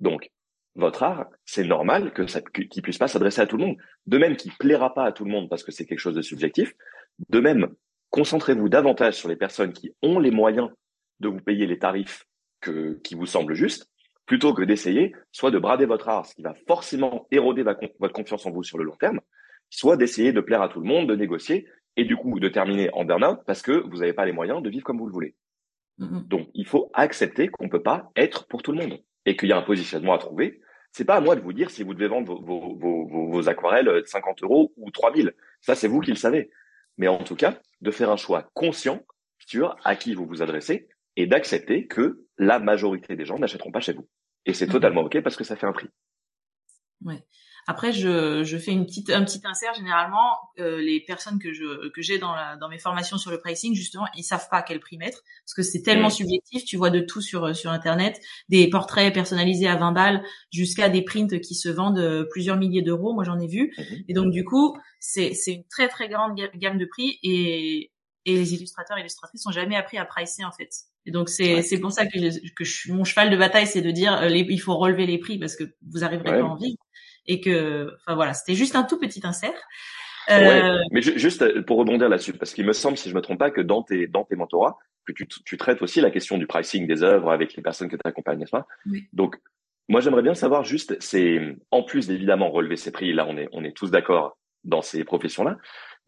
Donc, votre art, c'est normal que ça, qu'il puisse pas s'adresser à tout le monde. De même qu'il plaira pas à tout le monde parce que c'est quelque chose de subjectif. De même, concentrez-vous davantage sur les personnes qui ont les moyens de vous payer les tarifs qui vous semblent justes, plutôt que d'essayer soit de brader votre art, ce qui va forcément éroder votre confiance en vous sur le long terme, soit d'essayer de plaire à tout le monde, de négocier, et du coup de terminer en burn-out parce que vous n'avez pas les moyens de vivre comme vous le voulez. Mm-hmm. Donc, il faut accepter qu'on peut pas être pour tout le monde et qu'il y a un positionnement à trouver. C'est pas à moi de vous dire si vous devez vendre vos, vos, vos, vos aquarelles de 50 euros ou 3000. Ça, c'est vous qui le savez. Mais en tout cas, de faire un choix conscient sur à qui vous vous adressez et d'accepter que la majorité des gens n'achèteront pas chez vous. Et c'est mm-hmm. totalement OK parce que ça fait un prix. Ouais. Après, je, je fais une petite, un petit insert. Généralement, euh, les personnes que je que j'ai dans, la, dans mes formations sur le pricing, justement, ils savent pas quel prix mettre parce que c'est tellement subjectif. Tu vois de tout sur sur internet, des portraits personnalisés à 20 balles jusqu'à des prints qui se vendent euh, plusieurs milliers d'euros. Moi, j'en ai vu. Mhm. Et donc, du coup, c'est c'est une très très grande gamme de prix et et les illustrateurs et illustratrices sont jamais appris à pricer en fait. Et donc c'est c'est pour ça que je, que je, mon cheval de bataille c'est de dire euh, il faut relever les prix parce que vous arriverez pas à en vivre et que enfin voilà c'était juste un tout petit insert. Euh... mais juste euh, pour rebondir là-dessus parce qu'il me semble si je me trompe pas que dans tes dans tes mentorats que tu, tu traites aussi la question du pricing des œuvres avec les personnes que tu accompagnes n'est-ce pas? Donc moi j'aimerais bien savoir juste c'est en plus d'évidemment relever ces prix là on est on est tous d'accord dans ces professions là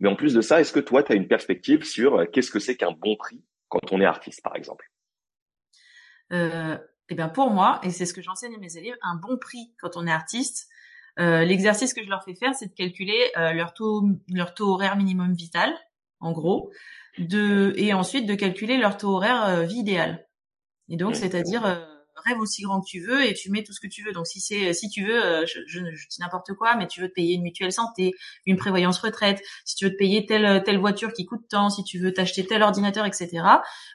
mais en plus de ça, est-ce que toi, tu as une perspective sur euh, qu'est-ce que c'est qu'un bon prix quand on est artiste, par exemple? Euh, Eh bien, pour moi, et c'est ce que j'enseigne à mes élèves, un bon prix quand on est artiste, euh, l'exercice que je leur fais faire, c'est de calculer euh, leur taux, leur taux horaire minimum vital, en gros, de, et ensuite de calculer leur taux horaire euh, vie idéale. Et donc, c'est-à-dire rêve aussi grand que tu veux et tu mets tout ce que tu veux. Donc si c'est si tu veux, euh, je, je, je, dis n'importe quoi, mais tu veux te payer une mutuelle santé, une prévoyance retraite, si tu veux te payer telle telle voiture qui coûte tant, si tu veux t'acheter tel ordinateur, etc.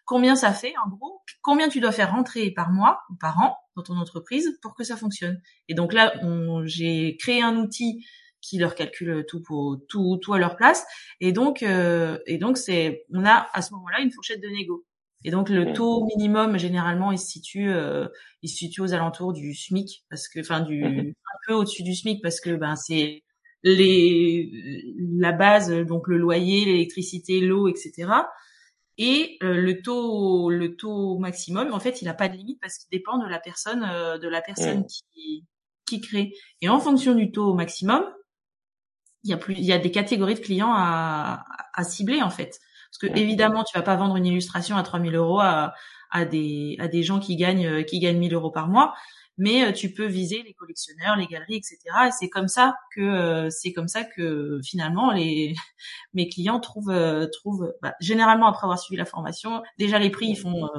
Combien ça fait en gros? Combien tu dois faire rentrer par mois ou par an dans ton entreprise pour que ça fonctionne Et donc là, j'ai créé un outil qui leur calcule tout pour tout tout à leur place et donc euh, et donc c'est on a à ce moment-là une fourchette de négo et donc le taux minimum généralement il se situe euh, il se situe aux alentours du SMIC parce que enfin du mhm. un peu au-dessus du SMIC parce que ben c'est les la base donc le loyer, l'électricité, l'eau, etc. Et euh, le taux le taux maximum en fait il n'a pas de limite parce qu'il dépend de la personne euh, de la personne qui qui crée. Et en fonction du taux maximum, il y a plus il y a des catégories de clients à, à cibler en fait. Parce que évidemment, tu vas pas vendre une illustration à 3000 euros à, à des à des gens qui gagnent euh, qui gagnent 1000 euros par mois, mais euh, tu peux viser les collectionneurs, les galeries, etc. Et c'est comme ça que euh, c'est comme ça que finalement les mes clients trouvent trouvent bah, généralement après avoir suivi la formation, déjà les prix ils font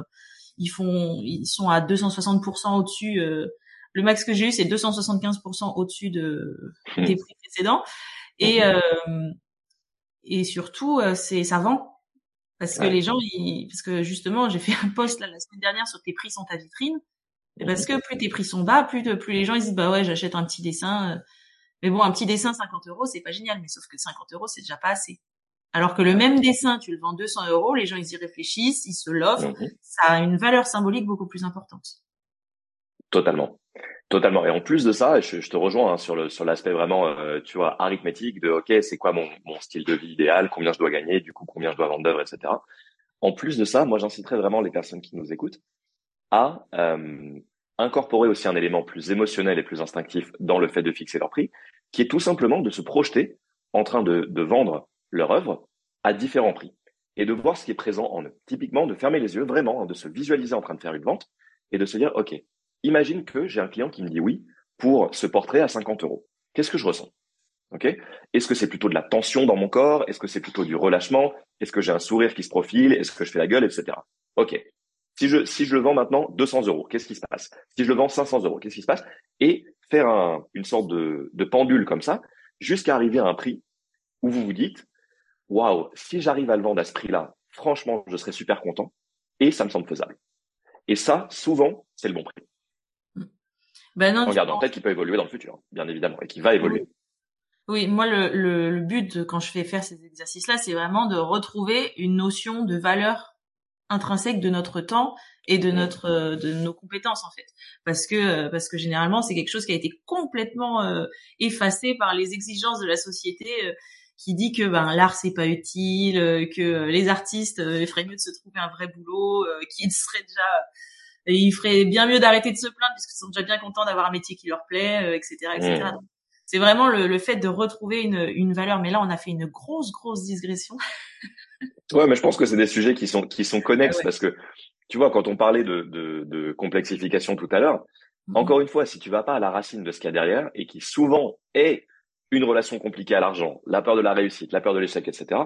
ils font ils sont à 260% au-dessus. le max que j'ai eu c'est 275% au-dessus de des prix précédents et et surtout c'est ça vend parce que les gens, ils, parce que justement, j'ai fait un post là, la semaine dernière sur tes prix sont ta vitrine. Et parce que plus tes prix sont bas, plus de, plus les gens ils disent bah ouais, j'achète un petit dessin. Euh. Mais bon, un petit dessin 50 euros, c'est pas génial. Mais sauf que 50 euros, c'est déjà pas assez. Alors que le même dessin, tu le vends 200 euros, les gens ils y réfléchissent, ils se l'offrent. Mhm. Ça a une valeur symbolique beaucoup plus importante. Totalement. Totalement. Et en plus de ça, je, je te rejoins hein, sur le sur l'aspect vraiment, euh, tu vois, arithmétique de ok, c'est quoi mon, mon style de vie idéal, combien je dois gagner, du coup combien je dois vendre d'œuvres, etc. En plus de ça, moi j'inciterais vraiment les personnes qui nous écoutent à euh, incorporer aussi un élément plus émotionnel et plus instinctif dans le fait de fixer leur prix, qui est tout simplement de se projeter en train de, vendre leur œuvre à différents prix et de voir ce qui est présent en eux. Typiquement, de fermer les yeux vraiment, hein, de se visualiser en train de faire une vente et de se dire ok, imagine que j'ai un client qui me dit oui pour ce portrait à 50 euros. Qu'est-ce que je ressens? Ok? Est-ce que c'est plutôt de la tension dans mon corps? Est-ce que c'est plutôt du relâchement? Est-ce que j'ai un sourire qui se profile? Est-ce que je fais la gueule, etc. Ok. Si je si je le vends maintenant 200 euros, qu'est-ce qui se passe? Si je le vends 500 euros, qu'est-ce qui se passe? Et faire un, une sorte de, de pendule comme ça jusqu'à arriver à un prix où vous vous dites waouh, si j'arrive à le vendre à ce prix-là, franchement, je serais super content et ça me semble faisable. Et ça, souvent, c'est le bon prix. Ben non, en gardant en tête qu'il peut évoluer dans le futur, bien évidemment, et qu'il va évoluer. Oui. moi, le, le, le, but quand je fais faire ces exercices-là, c'est vraiment de retrouver une notion de valeur intrinsèque de notre temps et de notre de nos compétences en fait parce que parce que généralement c'est quelque chose qui a été complètement euh, effacé par les exigences de la société euh, qui dit que ben l'art c'est pas utile euh, que les artistes il ferait mieux de se trouver un vrai boulot qu'ils seraient déjà et il ferait bien mieux d'arrêter de se plaindre puisqu'ils sont déjà bien contents d'avoir un métier qui leur plaît, etc., euh, etc. C'est vraiment le, le, fait de retrouver une, une valeur. Mais là, on a fait une grosse, grosse digression. ouais, mais je pense que c'est des sujets qui sont qui sont connexes parce que tu vois, quand on parlait de, de, de complexification tout à l'heure, mhm. encore une fois, si tu vas pas à la racine de ce qu'il y a derrière et qui souvent est une relation compliquée à l'argent, la peur de la réussite, la peur de l'échec, etc.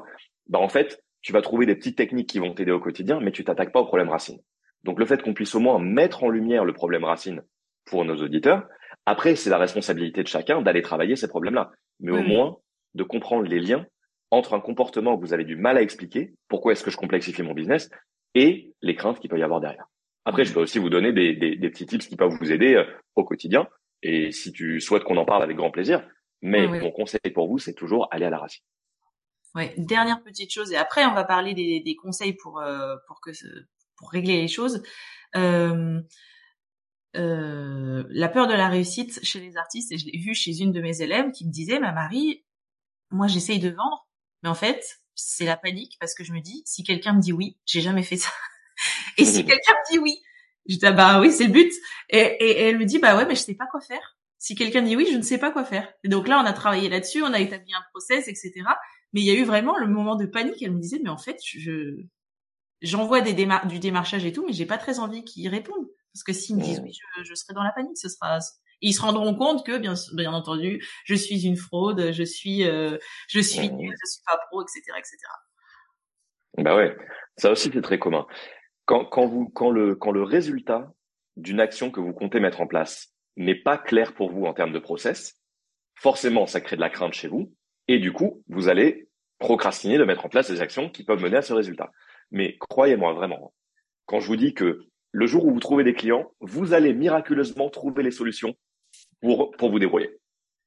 Bah en fait, tu vas trouver des petites techniques qui vont t'aider au quotidien, mais tu t'attaques pas au problème racine. Donc le fait qu'on puisse au moins mettre en lumière le problème racine pour nos auditeurs, Après, c'est la responsabilité de chacun d'aller travailler ces problèmes-là. Mais au moins, de comprendre les liens entre un comportement que vous avez du mal à expliquer, pourquoi est-ce que je complexifie mon business, et les craintes qu'il peut y avoir derrière. Après, je peux aussi vous donner des, des, petits tips qui peuvent vous aider euh, au quotidien. Et si tu souhaites qu'on en parle avec grand plaisir, mais mon conseil pour vous, c'est toujours aller à la racine. Ouais, dernière petite chose, et après on va parler des, des conseils pour euh, pour que pour régler les choses. Euh, euh, la peur de la réussite chez les artistes, et je l'ai vu chez une de mes élèves qui me disait, ma Marie, moi j'essaye de vendre, mais en fait c'est la panique parce que je me dis, si quelqu'un me dit oui, j'ai jamais fait ça, et si quelqu'un me dit oui, je dis ah bah oui c'est le but, et, et, et elle me dit bah ouais mais je sais pas quoi faire. Si quelqu'un dit oui, je ne sais pas quoi faire. Et donc là, on a travaillé là-dessus, on a établi un process, etc. Mais il y a eu vraiment le moment de panique. Elle me disait, mais en fait, je j'envoie des du démarchage et tout, mais j'ai pas très envie qu'ils répondent. Parce que s'ils me disent oui, je, serai dans la panique. Ce sera, ils se rendront compte que, bien, bien entendu, je suis une fraude, je suis, euh, je suis nul, je suis pas pro, etc., etc. Bah ouais, ça aussi c'est très commun. Quand, quand vous, quand le, quand le résultat d'une action que vous comptez mettre en place n'est pas clair pour vous en termes de process, forcément, ça crée de la crainte chez vous. Et du coup, vous allez procrastiner de mettre en place des actions qui peuvent mener à ce résultat. Mais croyez-moi vraiment, quand je vous dis que le jour où vous trouvez des clients, vous allez miraculeusement trouver les solutions pour, pour vous débrouiller.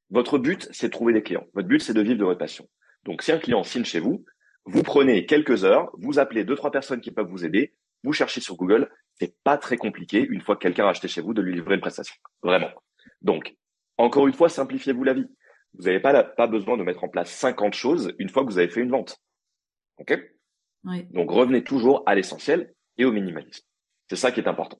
Votre but, c'est de trouver des clients. Votre but, c'est de vivre de votre passion. Donc, si un client signe chez vous, vous prenez quelques heures, vous appelez deux, trois personnes qui peuvent vous aider, vous cherchez sur Google, c'est pas très compliqué une fois que quelqu'un a acheté chez vous de lui livrer une prestation. Vraiment. Donc, encore une fois, simplifiez-vous la vie. Vous n'avez pas, pas besoin de mettre en place 50 choses une fois que vous avez fait une vente. OK? Donc, revenez toujours à l'essentiel et au minimalisme. C'est ça qui est important.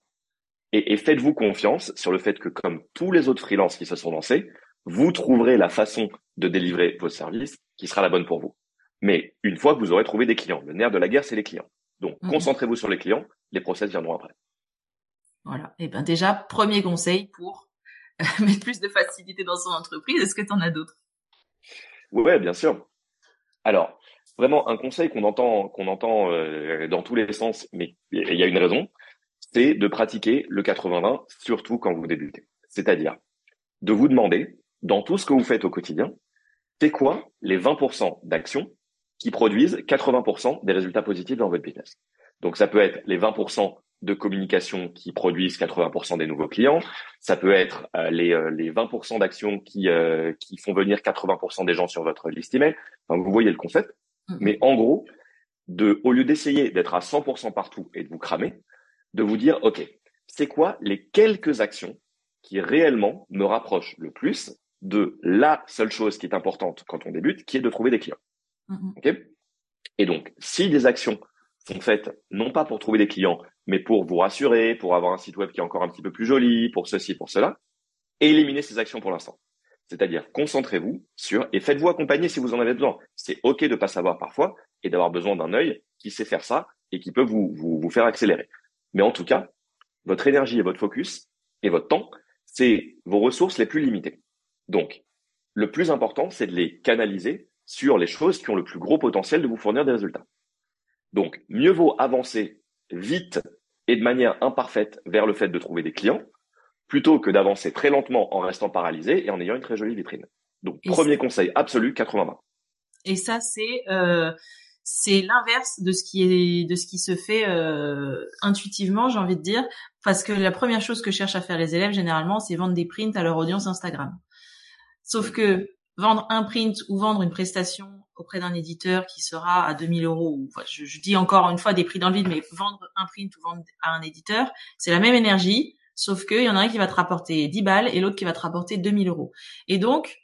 Et, et faites-vous confiance sur le fait que, comme tous les autres freelances qui se sont lancés, vous trouverez la façon de délivrer vos services qui sera la bonne pour vous. Mais une fois que vous aurez trouvé des clients, le nerf de la guerre, c'est les clients. Donc, mhm. concentrez-vous sur les clients, les process viendront après. Voilà. Et eh ben déjà, premier conseil pour mettre plus de facilité dans son entreprise. Est-ce que tu en as d'autres? Oui, bien sûr. Alors, vraiment, un conseil qu'on entend, qu'on entend euh, dans tous les sens, mais il y a une raison, c'est de pratiquer le 80-20, surtout quand vous débutez. C'est-à-dire de vous demander, dans tout ce que vous faites au quotidien, c'est quoi les 20% d'actions qui produisent 80% des résultats positifs dans votre business. Donc ça peut être les 20% de communication qui produisent 80% des nouveaux clients, ça peut être euh, les, euh, les 20% d'actions qui, euh, qui font venir 80% des gens sur votre liste email. Enfin, vous voyez le concept. Mm-hmm. Mais en gros, de, au lieu d'essayer d'être à 100% partout et de vous cramer, de vous dire, OK, c'est quoi les quelques actions qui réellement me rapprochent le plus de la seule chose qui est importante quand on débute, qui est de trouver des clients. Mm-hmm. et donc, si des actions sont faites non pas pour trouver des clients, mais pour vous rassurer, pour avoir un site web qui est encore un petit peu plus joli, pour ceci, pour cela, éliminez ces actions pour l'instant. C'est-à-dire, concentrez-vous sur et faites-vous accompagner si vous en avez besoin. C'est OK de pas savoir parfois et d'avoir besoin d'un œil qui sait faire ça et qui peut vous, vous, vous faire accélérer. Mais en tout cas, votre énergie et votre focus et votre temps, c'est vos ressources les plus limitées. Donc, le plus important, c'est de les canaliser sur les choses qui ont le plus gros potentiel de vous fournir des résultats. Donc, mieux vaut avancer vite et de manière imparfaite vers le fait de trouver des clients, plutôt que d'avancer très lentement en restant paralysé et en ayant une très jolie vitrine. Donc, premier conseil absolu, 80-20. Et ça, c'est euh, c'est l'inverse de ce qui est de ce qui se fait euh, intuitivement, j'ai envie de dire, parce que la première chose que cherchent à faire les élèves généralement, c'est vendre des prints à leur audience Instagram. Sauf que vendre un print ou vendre une prestation auprès d'un éditeur qui sera à 2000 euros, ou je, dis encore une fois des prix dans le vide, mais vendre un print ou vendre à un éditeur, c'est la même énergie, sauf qu'il y en a un qui va te rapporter 10 balles et l'autre qui va te rapporter 2000 euros. Et donc,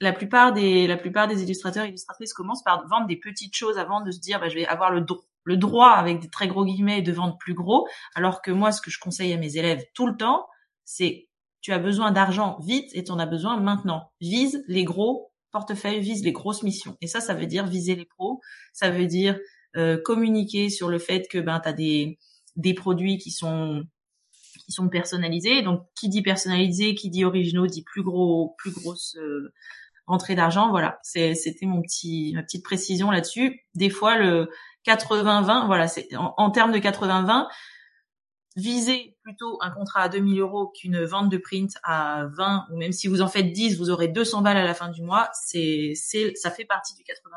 la plupart des la plupart des illustrateurs et illustratrices commencent par vendre des petites choses avant de se dire bah, je vais avoir le, le droit avec des très gros guillemets de vendre plus gros alors que moi ce que je conseille à mes élèves tout le temps c'est tu as besoin d'argent vite et tu en as besoin maintenant vise les gros portefeuille vise les grosses missions. Et ça, ça veut dire viser les pros. Ça veut dire euh, communiquer sur le fait que ben tu as des des produits qui sont qui sont personnalisés. Donc qui dit personnalisé, qui dit originaux, dit plus gros plus grosse euh, rentrée d'argent. Voilà, c'était mon petit ma petite précision là-dessus. Des fois le 80-20, voilà, c'est en, en termes de 80-20, visez plutôt un contrat à 2000 euros qu'une vente de print à 20 ou même si vous en faites 10, vous aurez 200 balles à la fin du mois. C'est, c'est, ça fait partie du 80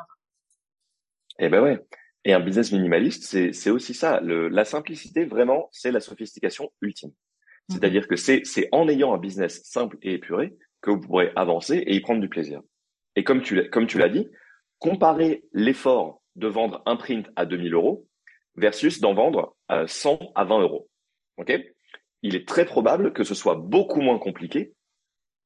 Eh ben ouais. Et un business minimaliste, c'est, aussi ça. Le, la simplicité, vraiment, c'est la sophistication ultime. Mm-hmm. C'est-à-dire que c'est en ayant un business simple et épuré que vous pourrez avancer et y prendre du plaisir. Et comme tu, comme tu l'as dit, comparer l'effort de vendre un print à 2000 euros versus d'en vendre 100 euh, à 20 euros. Ok? Il est très probable que ce soit beaucoup moins compliqué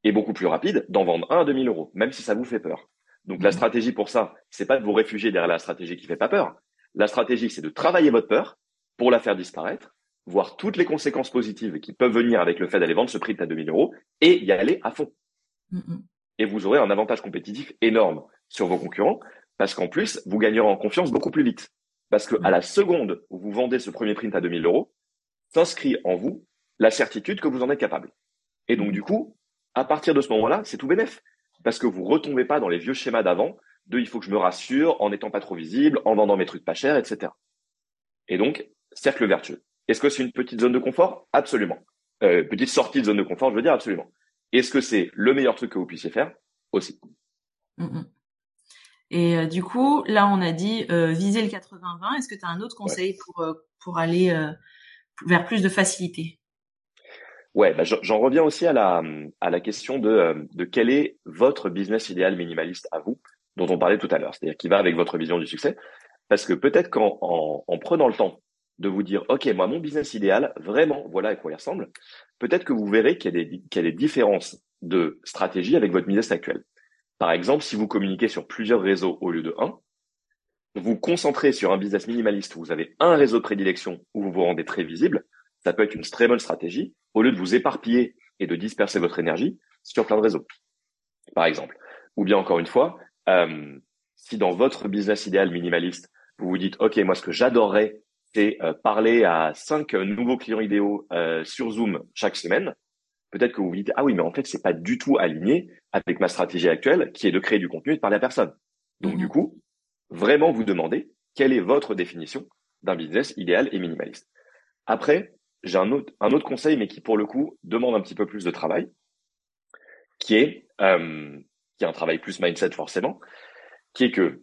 et beaucoup plus rapide d'en vendre un à 2000 euros, même si ça vous fait peur. Donc la mmh. stratégie pour ça, c'est pas de vous réfugier derrière la stratégie qui fait pas peur. La stratégie, c'est de travailler votre peur pour la faire disparaître, voir toutes les conséquences positives qui peuvent venir avec le fait d'aller vendre ce print à 2000 euros et y aller à fond. Mmh, et vous aurez un avantage compétitif énorme sur vos concurrents parce qu'en plus, vous gagnerez en confiance beaucoup plus vite. Parce que à la seconde où vous vendez ce premier print à 2000 euros, s'inscrit en vous la certitude que vous en êtes capable. Et donc, du coup, à partir de ce moment-là, c'est tout bénef. Parce que vous retombez pas dans les vieux schémas d'avant de il faut que je me rassure en n'étant pas trop visible, en vendant mes trucs pas chers, etc. Et donc, cercle vertueux. Est-ce que c'est une petite zone de confort? Absolument. Euh, petite sortie de zone de confort, je veux dire absolument. Est-ce que c'est le meilleur truc que vous puissiez faire? Aussi. Mm, mm. Et euh, du coup, là, on a dit euh, viser le 80-20. Est-ce que tu as un autre conseil pour, euh, pour aller vers plus de facilité? Ouais, bah, j'en reviens aussi à la, à la question de, de quel est votre business idéal minimaliste à vous, dont on parlait tout à l'heure, c'est-à-dire qui va avec votre vision du succès. Parce que peut-être qu'en en, en prenant le temps de vous dire, OK, moi, mon business idéal, vraiment, voilà à quoi il ressemble, peut-être que vous verrez qu'il y, a des, différences de stratégie avec votre business actuel. Par exemple, si vous communiquez sur plusieurs réseaux au lieu de un, vous concentrez sur un business minimaliste où vous avez un réseau de prédilection où vous vous rendez très visible, ça peut être une très bonne stratégie au lieu de vous éparpiller et de disperser votre énergie sur plein de réseaux, par exemple. Ou bien encore une fois, euh, si dans votre business idéal minimaliste, vous vous dites, OK, moi, ce que j'adorerais, c'est euh, parler à cinq nouveaux clients idéaux euh, sur Zoom chaque semaine, peut-être que vous vous dites ah oui mais en fait c'est pas du tout aligné avec ma stratégie actuelle qui est de créer du contenu et de parler à personne. Donc du mhm. coup, vraiment vous demandez quelle est votre définition d'un business idéal et minimaliste. Après, j'ai un autre un autre conseil mais qui pour le coup demande un petit peu plus de travail, qui est euh, qui est un travail plus mindset forcément, qui est que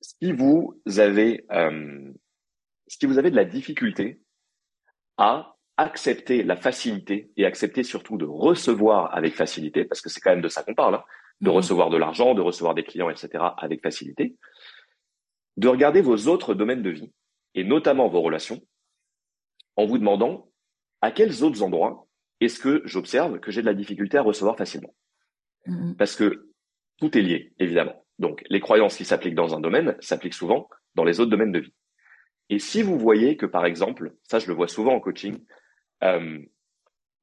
si vous avez euh, si vous avez de la difficulté à accepter la facilité et accepter surtout de recevoir avec facilité, parce que c'est quand même de ça qu'on parle, hein, de mhm. recevoir de l'argent, de recevoir des clients, etc., avec facilité, de regarder vos autres domaines de vie, et notamment vos relations, en vous demandant à quels autres endroits est-ce que j'observe que j'ai de la difficulté à recevoir facilement. Mhm. Parce que tout est lié, évidemment. Donc, les croyances qui s'appliquent dans un domaine s'appliquent souvent dans les autres domaines de vie. Et si vous voyez que, par exemple, ça je le vois souvent en coaching, euh,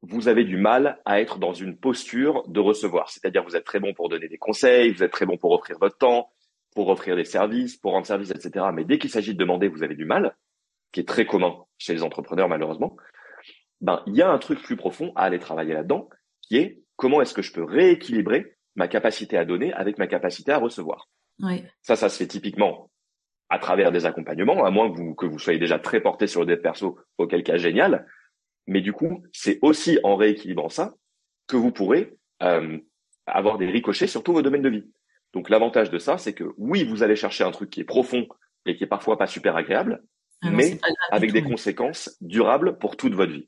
vous avez du mal à être dans une posture de recevoir. C'est-à-dire vous êtes très bon pour donner des conseils, vous êtes très bon pour offrir votre temps, pour offrir des services, pour rendre service, etc. Mais dès qu'il s'agit de demander, vous avez du mal, qui est très commun chez les entrepreneurs malheureusement. Ben, il y a un truc plus profond à aller travailler là-dedans, qui est comment est-ce que je peux rééquilibrer ma capacité à donner avec ma capacité à recevoir. Oui. Ça, ça se fait typiquement à travers des accompagnements, à moins que vous, que vous soyez déjà très porté sur le dev perso, auquel cas génial. Mais du coup, c'est aussi en rééquilibrant ça que vous pourrez euh, avoir des ricochets sur tous vos domaines de vie. Donc l'avantage de ça, c'est que oui, vous allez chercher un truc qui est profond et qui est parfois pas super agréable, ah mais avec des conséquences durables pour toute votre vie.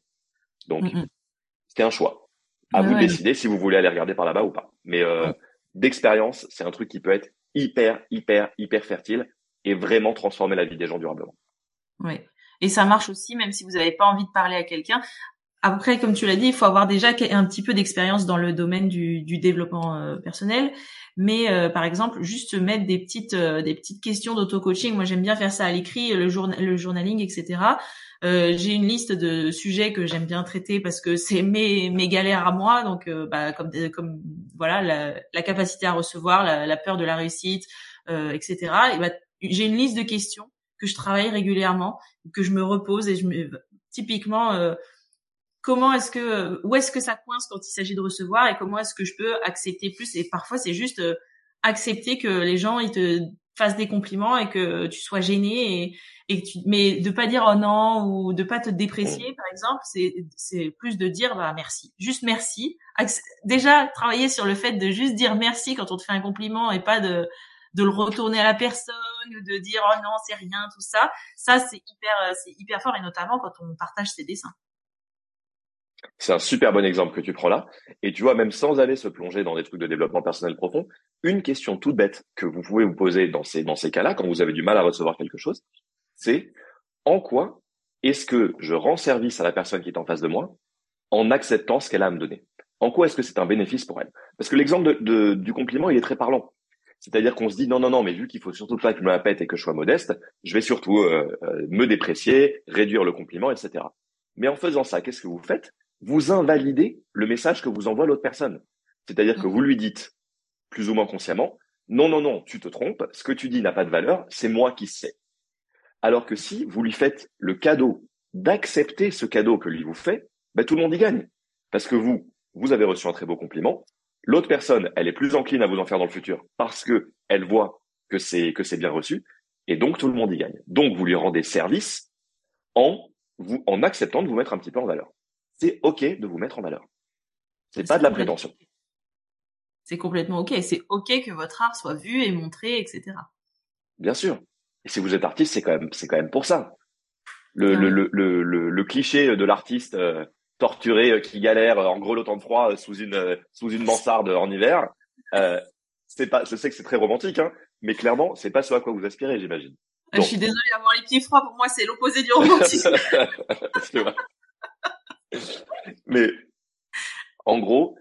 Donc c'est un choix. À vous de décider si vous voulez aller regarder par là-bas ou pas. Mais euh, d'expérience, c'est un truc qui peut être hyper, hyper, hyper fertile et vraiment transformer la vie des gens durablement. Oui. Et ça marche aussi, même si vous n'avez pas envie de parler à quelqu'un. Après, comme tu l'as dit, il faut avoir déjà un petit peu d'expérience dans le domaine du, du développement euh, personnel. Mais euh, par exemple, juste mettre des petites euh, des petites questions d'auto-coaching. Moi, j'aime bien faire ça à l'écrit, le, journal, le journaling, etc. j'ai une liste de sujets que j'aime bien traiter parce que c'est mes mes galères à moi. Donc, bah, comme comme voilà, la, la, capacité à recevoir, la, peur de la réussite, etc. Et j'ai une liste de questions que je travaille régulièrement, que je me repose et je me typiquement euh, comment est-ce que où est-ce que ça coince quand il s'agit de recevoir et comment est-ce que je peux accepter plus? Et parfois c'est juste euh, accepter que les gens ils te fasses des compliments et que tu sois gêné et, et tu, mais de pas dire oh non ou de pas te déprécier par exemple, c'est c'est plus de dire bah merci, juste merci. Déjà travailler sur le fait de juste dire merci quand on te fait un compliment et pas de de le retourner à la personne ou de dire oh non c'est rien tout ça. Ça c'est hyper c'est hyper fort et notamment quand on partage ses dessins. C'est un super bon exemple que tu prends là. Et tu vois, même sans aller se plonger dans des trucs de développement personnel profond, une question toute bête que vous pouvez vous poser dans ces, dans ces cas-là, quand vous avez du mal à recevoir quelque chose, c'est en quoi est-ce que je rends service à la personne qui est en face de moi en acceptant ce qu'elle a à me donner? En quoi est-ce que c'est un bénéfice pour elle? Parce que l'exemple du compliment, il est très parlant. C'est-à-dire qu'on se dit non, non, non, mais vu qu'il faut surtout pas que je me la pète et que je sois modeste, je vais surtout euh, euh, me déprécier, réduire le compliment, etc. Mais en faisant ça, qu'est-ce que vous faites? Vous invalidez le message que vous envoie l'autre personne. C'est-à-dire que vous lui dites, plus ou moins consciemment, non, non, non, tu te trompes, ce que tu dis n'a pas de valeur, c'est moi qui sais. Alors que si vous lui faites le cadeau d'accepter ce cadeau que lui vous fait, ben, tout le monde y gagne. Parce que vous, vous avez reçu un très beau compliment. L'autre personne, elle est plus encline à vous en faire dans le futur parce que elle voit que c'est, que c'est bien reçu. Et donc, tout le monde y gagne. Donc, vous lui rendez service en vous, en acceptant de vous mettre un petit peu en valeur c'est OK de vous mettre en valeur. C'est pas de la prétention. C'est complètement OK. C'est OK que votre art soit vu et montré, etc. Bien sûr. Et si vous êtes artiste, c'est quand même, c'est quand même pour ça. Le, le, le, le, le, cliché de l'artiste euh, torturé euh, qui galère en gros de froid euh, sous une sous une mansarde en hiver, c'est pas. Je sais que c'est très romantique, hein, mais clairement, c'est pas ce à quoi vous aspirez, j'imagine. Je suis désolée, avoir les pieds froids pour moi, c'est l'opposé du romantisme. Mais en gros,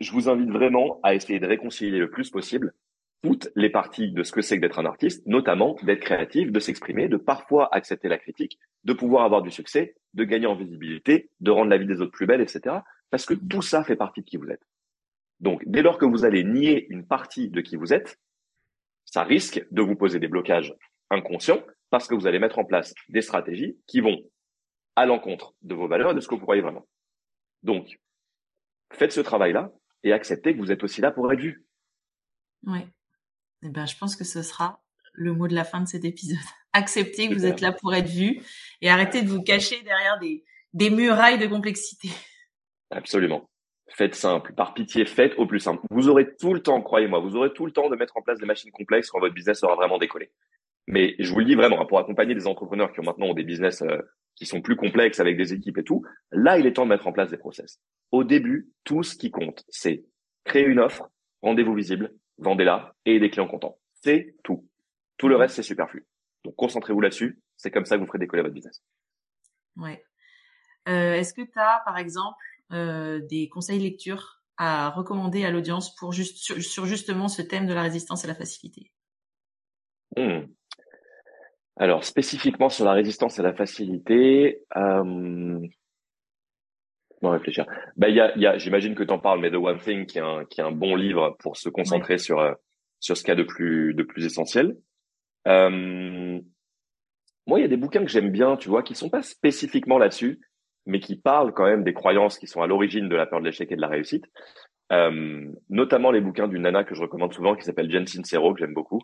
je vous invite vraiment à essayer de réconcilier le plus possible toutes les parties de ce que c'est que d'être un artiste, notamment d'être créatif, de s'exprimer, de parfois accepter la critique, de pouvoir avoir du succès, de gagner en visibilité, de rendre la vie des autres plus belle, etc. Parce que tout ça fait partie de qui vous êtes. Donc, dès lors que vous allez nier une partie de qui vous êtes, ça risque de vous poser des blocages inconscients parce que vous allez mettre en place des stratégies qui vont à l'encontre de vos valeurs et de ce que vous croyez vraiment. Donc, faites ce travail-là et acceptez que vous êtes aussi là pour être vu. Oui. Eh ben, je pense que ce sera le mot de la fin de cet épisode. Acceptez que vous êtes là pour être vu et arrêtez de vous cacher derrière des, des murailles de complexité. Absolument. Faites simple. Par pitié, faites au plus simple. Vous aurez tout le temps, croyez-moi, vous aurez tout le temps de mettre en place des machines complexes quand votre business aura vraiment décollé. Mais je vous le dis vraiment, pour accompagner des entrepreneurs qui ont maintenant des business euh, qui sont plus complexes avec des équipes et tout, là, il est temps de mettre en place des process. Au début, tout ce qui compte, c'est créer une offre, rendez-vous visible, vendez-la et des clients contents. C'est tout. Tout le reste, c'est superflu. Donc, concentrez-vous là-dessus. C'est comme ça que vous ferez décoller votre business. Ouais. Euh, Est-ce que tu as, par exemple, euh, des conseils lecture à recommander à l'audience pour juste sur, justement ce thème de la résistance et la facilité? Hmm. Alors, spécifiquement sur la résistance à la facilité, euh... bon, réfléchir. Bah, il y a, y a j'imagine que tu en parles, mais The One Thing, qui est un, qui est un bon livre pour se concentrer sur, euh, sur ce qu'il y a de plus, de plus essentiel. Euh... Moi, il y a des bouquins que j'aime bien, tu vois, qui sont pas spécifiquement là-dessus, mais qui parlent quand même des croyances qui sont à l'origine de la peur de l'échec et de la réussite. Euh, notamment les bouquins d'une nana que je recommande souvent, qui s'appelle Jen Sincero, que j'aime beaucoup,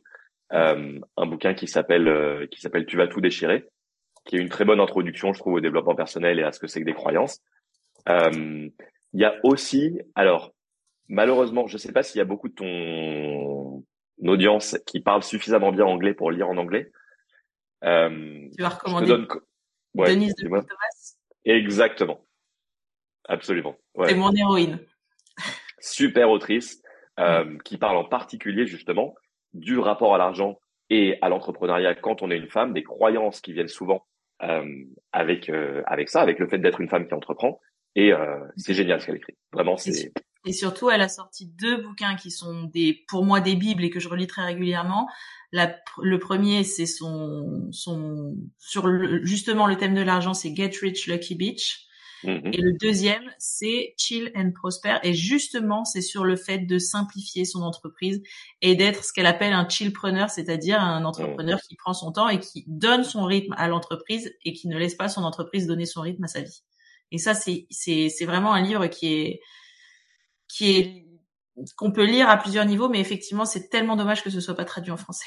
euh, un bouquin qui s'appelle euh, qui s'appelle Tu vas tout déchirer, qui est une très bonne introduction, je trouve, au développement personnel et à ce que c'est que des croyances. Euh, il y a aussi, alors malheureusement, je ne sais pas s'il y a beaucoup de ton audience qui parle suffisamment bien anglais pour lire en anglais. Euh, tu vas recommander donne... ouais, Denise de Exactement. Absolument. Ouais. C'est mon héroïne. Super autrice euh, qui parle en particulier justement du rapport à l'argent et à l'entrepreneuriat quand on est une femme, des croyances qui viennent souvent euh, avec euh, avec ça, avec le fait d'être une femme qui entreprend. Et euh, c'est génial ce qu'elle écrit. Vraiment, c'est. Et surtout, elle a sorti deux bouquins qui sont des, pour moi, des bibles et que je relis très régulièrement. La, le premier, c'est son, son, sur le, justement le thème de l'argent, c'est Get Rich Lucky Beach. Mm-hmm. Et le deuxième, c'est Chill and Prosper. Et justement, c'est sur le fait de simplifier son entreprise et d'être ce qu'elle appelle un chillpreneur, c'est-à-dire un entrepreneur mm. qui prend son temps et qui donne son rythme à l'entreprise et qui ne laisse pas son entreprise donner son rythme à sa vie. Et ça, c'est, c'est, c'est vraiment un livre qui est, qui est qu'on peut lire à plusieurs niveaux, mais effectivement, c'est tellement dommage que ce soit pas traduit en français.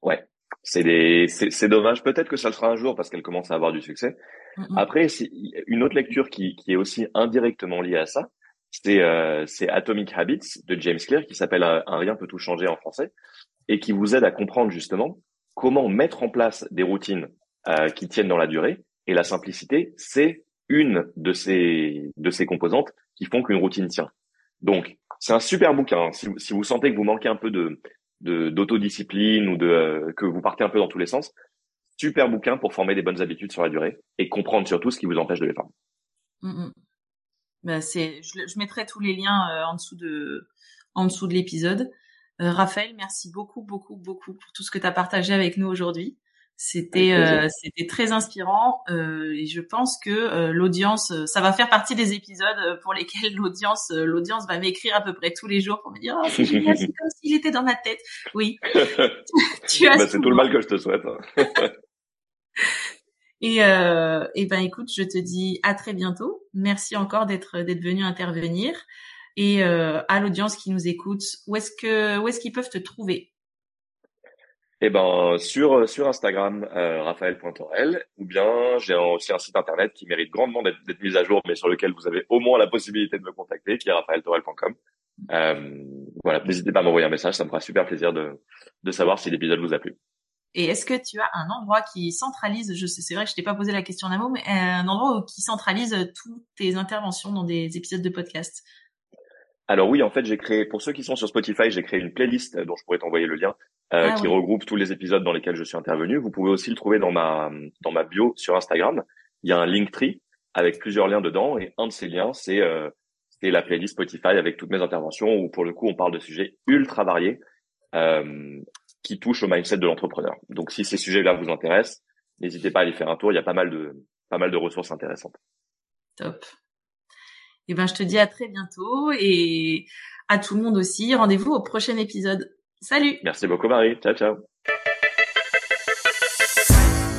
Ouais, c'est des, c'est dommage. Peut-être que ça le sera un jour parce qu'elle commence à avoir du succès. Après, une autre lecture qui, qui est aussi indirectement liée à ça, c'est euh, Atomic Habits de James Clear qui s'appelle un, rien peut tout changer en français et qui vous aide à comprendre justement comment mettre en place des routines euh, qui tiennent dans la durée. Et la simplicité, c'est une de ces de ces composantes qui font qu'une routine tient. Donc, c'est un super bouquin. Si, si, vous sentez que vous manquez un peu de d'autodiscipline ou de euh, que vous partez un peu dans tous les sens, super bouquin pour former des bonnes habitudes sur la durée et comprendre surtout ce qui vous empêche de les faire. Bah, c'est, je, je, mettrai tous les liens euh, en dessous de en dessous de l'épisode. Euh, Raphaël, merci beaucoup, beaucoup, beaucoup pour tout ce que tu as partagé avec nous aujourd'hui. C'était euh, c'était très inspirant euh, et je pense que euh, l'audience, ça va faire partie des épisodes pour lesquels l'audience l'audience va m'écrire à peu près tous les jours pour me dire oh, c'est génial, c'est comme s'il était dans ma tête. Oui, tu as. Bah, c'est tout le mal que je te souhaite. Hein. et, et ben écoute, je te dis à très bientôt. Merci encore d'être d'être venu intervenir et à l'audience qui nous écoute. Où est-ce que où est-ce qu'ils peuvent te trouver? Eh ben sur sur Instagram euh, raphaël.torel ou bien j'ai aussi un site internet qui mérite grandement d'être mis à jour mais sur lequel vous avez au moins la possibilité de me contacter qui est raphaëltorel.com. Euh, voilà, n'hésitez pas à m'envoyer un message, ça me fera super plaisir de de savoir si l'épisode vous a plu. Et est-ce que tu as un endroit qui centralise, je sais, c'est vrai que je t'ai pas posé la question en amont, mais un endroit qui centralise toutes tes interventions dans des épisodes de podcast? Alors oui, en fait, j'ai créé, pour ceux qui sont sur Spotify, j'ai créé une playlist dont je pourrais t'envoyer le lien, euh, ah qui regroupe tous les épisodes dans lesquels je suis intervenu. Vous pouvez aussi le trouver dans ma dans ma bio sur Instagram. Il y a un Linktree avec plusieurs liens dedans, et un de ces liens, c'est euh, c'est la playlist Spotify avec toutes mes interventions où pour le coup on parle de sujets ultra variés euh, qui touchent au mindset de l'entrepreneur. Donc si ces sujets-là vous intéressent, n'hésitez pas à aller faire un tour. Il y a pas mal de pas mal de ressources intéressantes. Top. Et eh ben, je te dis à très bientôt et à tout le monde aussi. Rendez-vous au prochain épisode. Salut Merci beaucoup Marie. Ciao, ciao.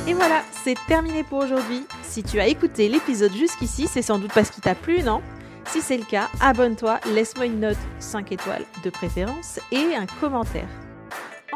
Et voilà, c'est terminé pour aujourd'hui. Si tu as écouté l'épisode jusqu'ici, c'est sans doute parce qu'il t'a plu, non? Si c'est le cas, abonne-toi, laisse-moi une note 5 étoiles de préférence et un commentaire.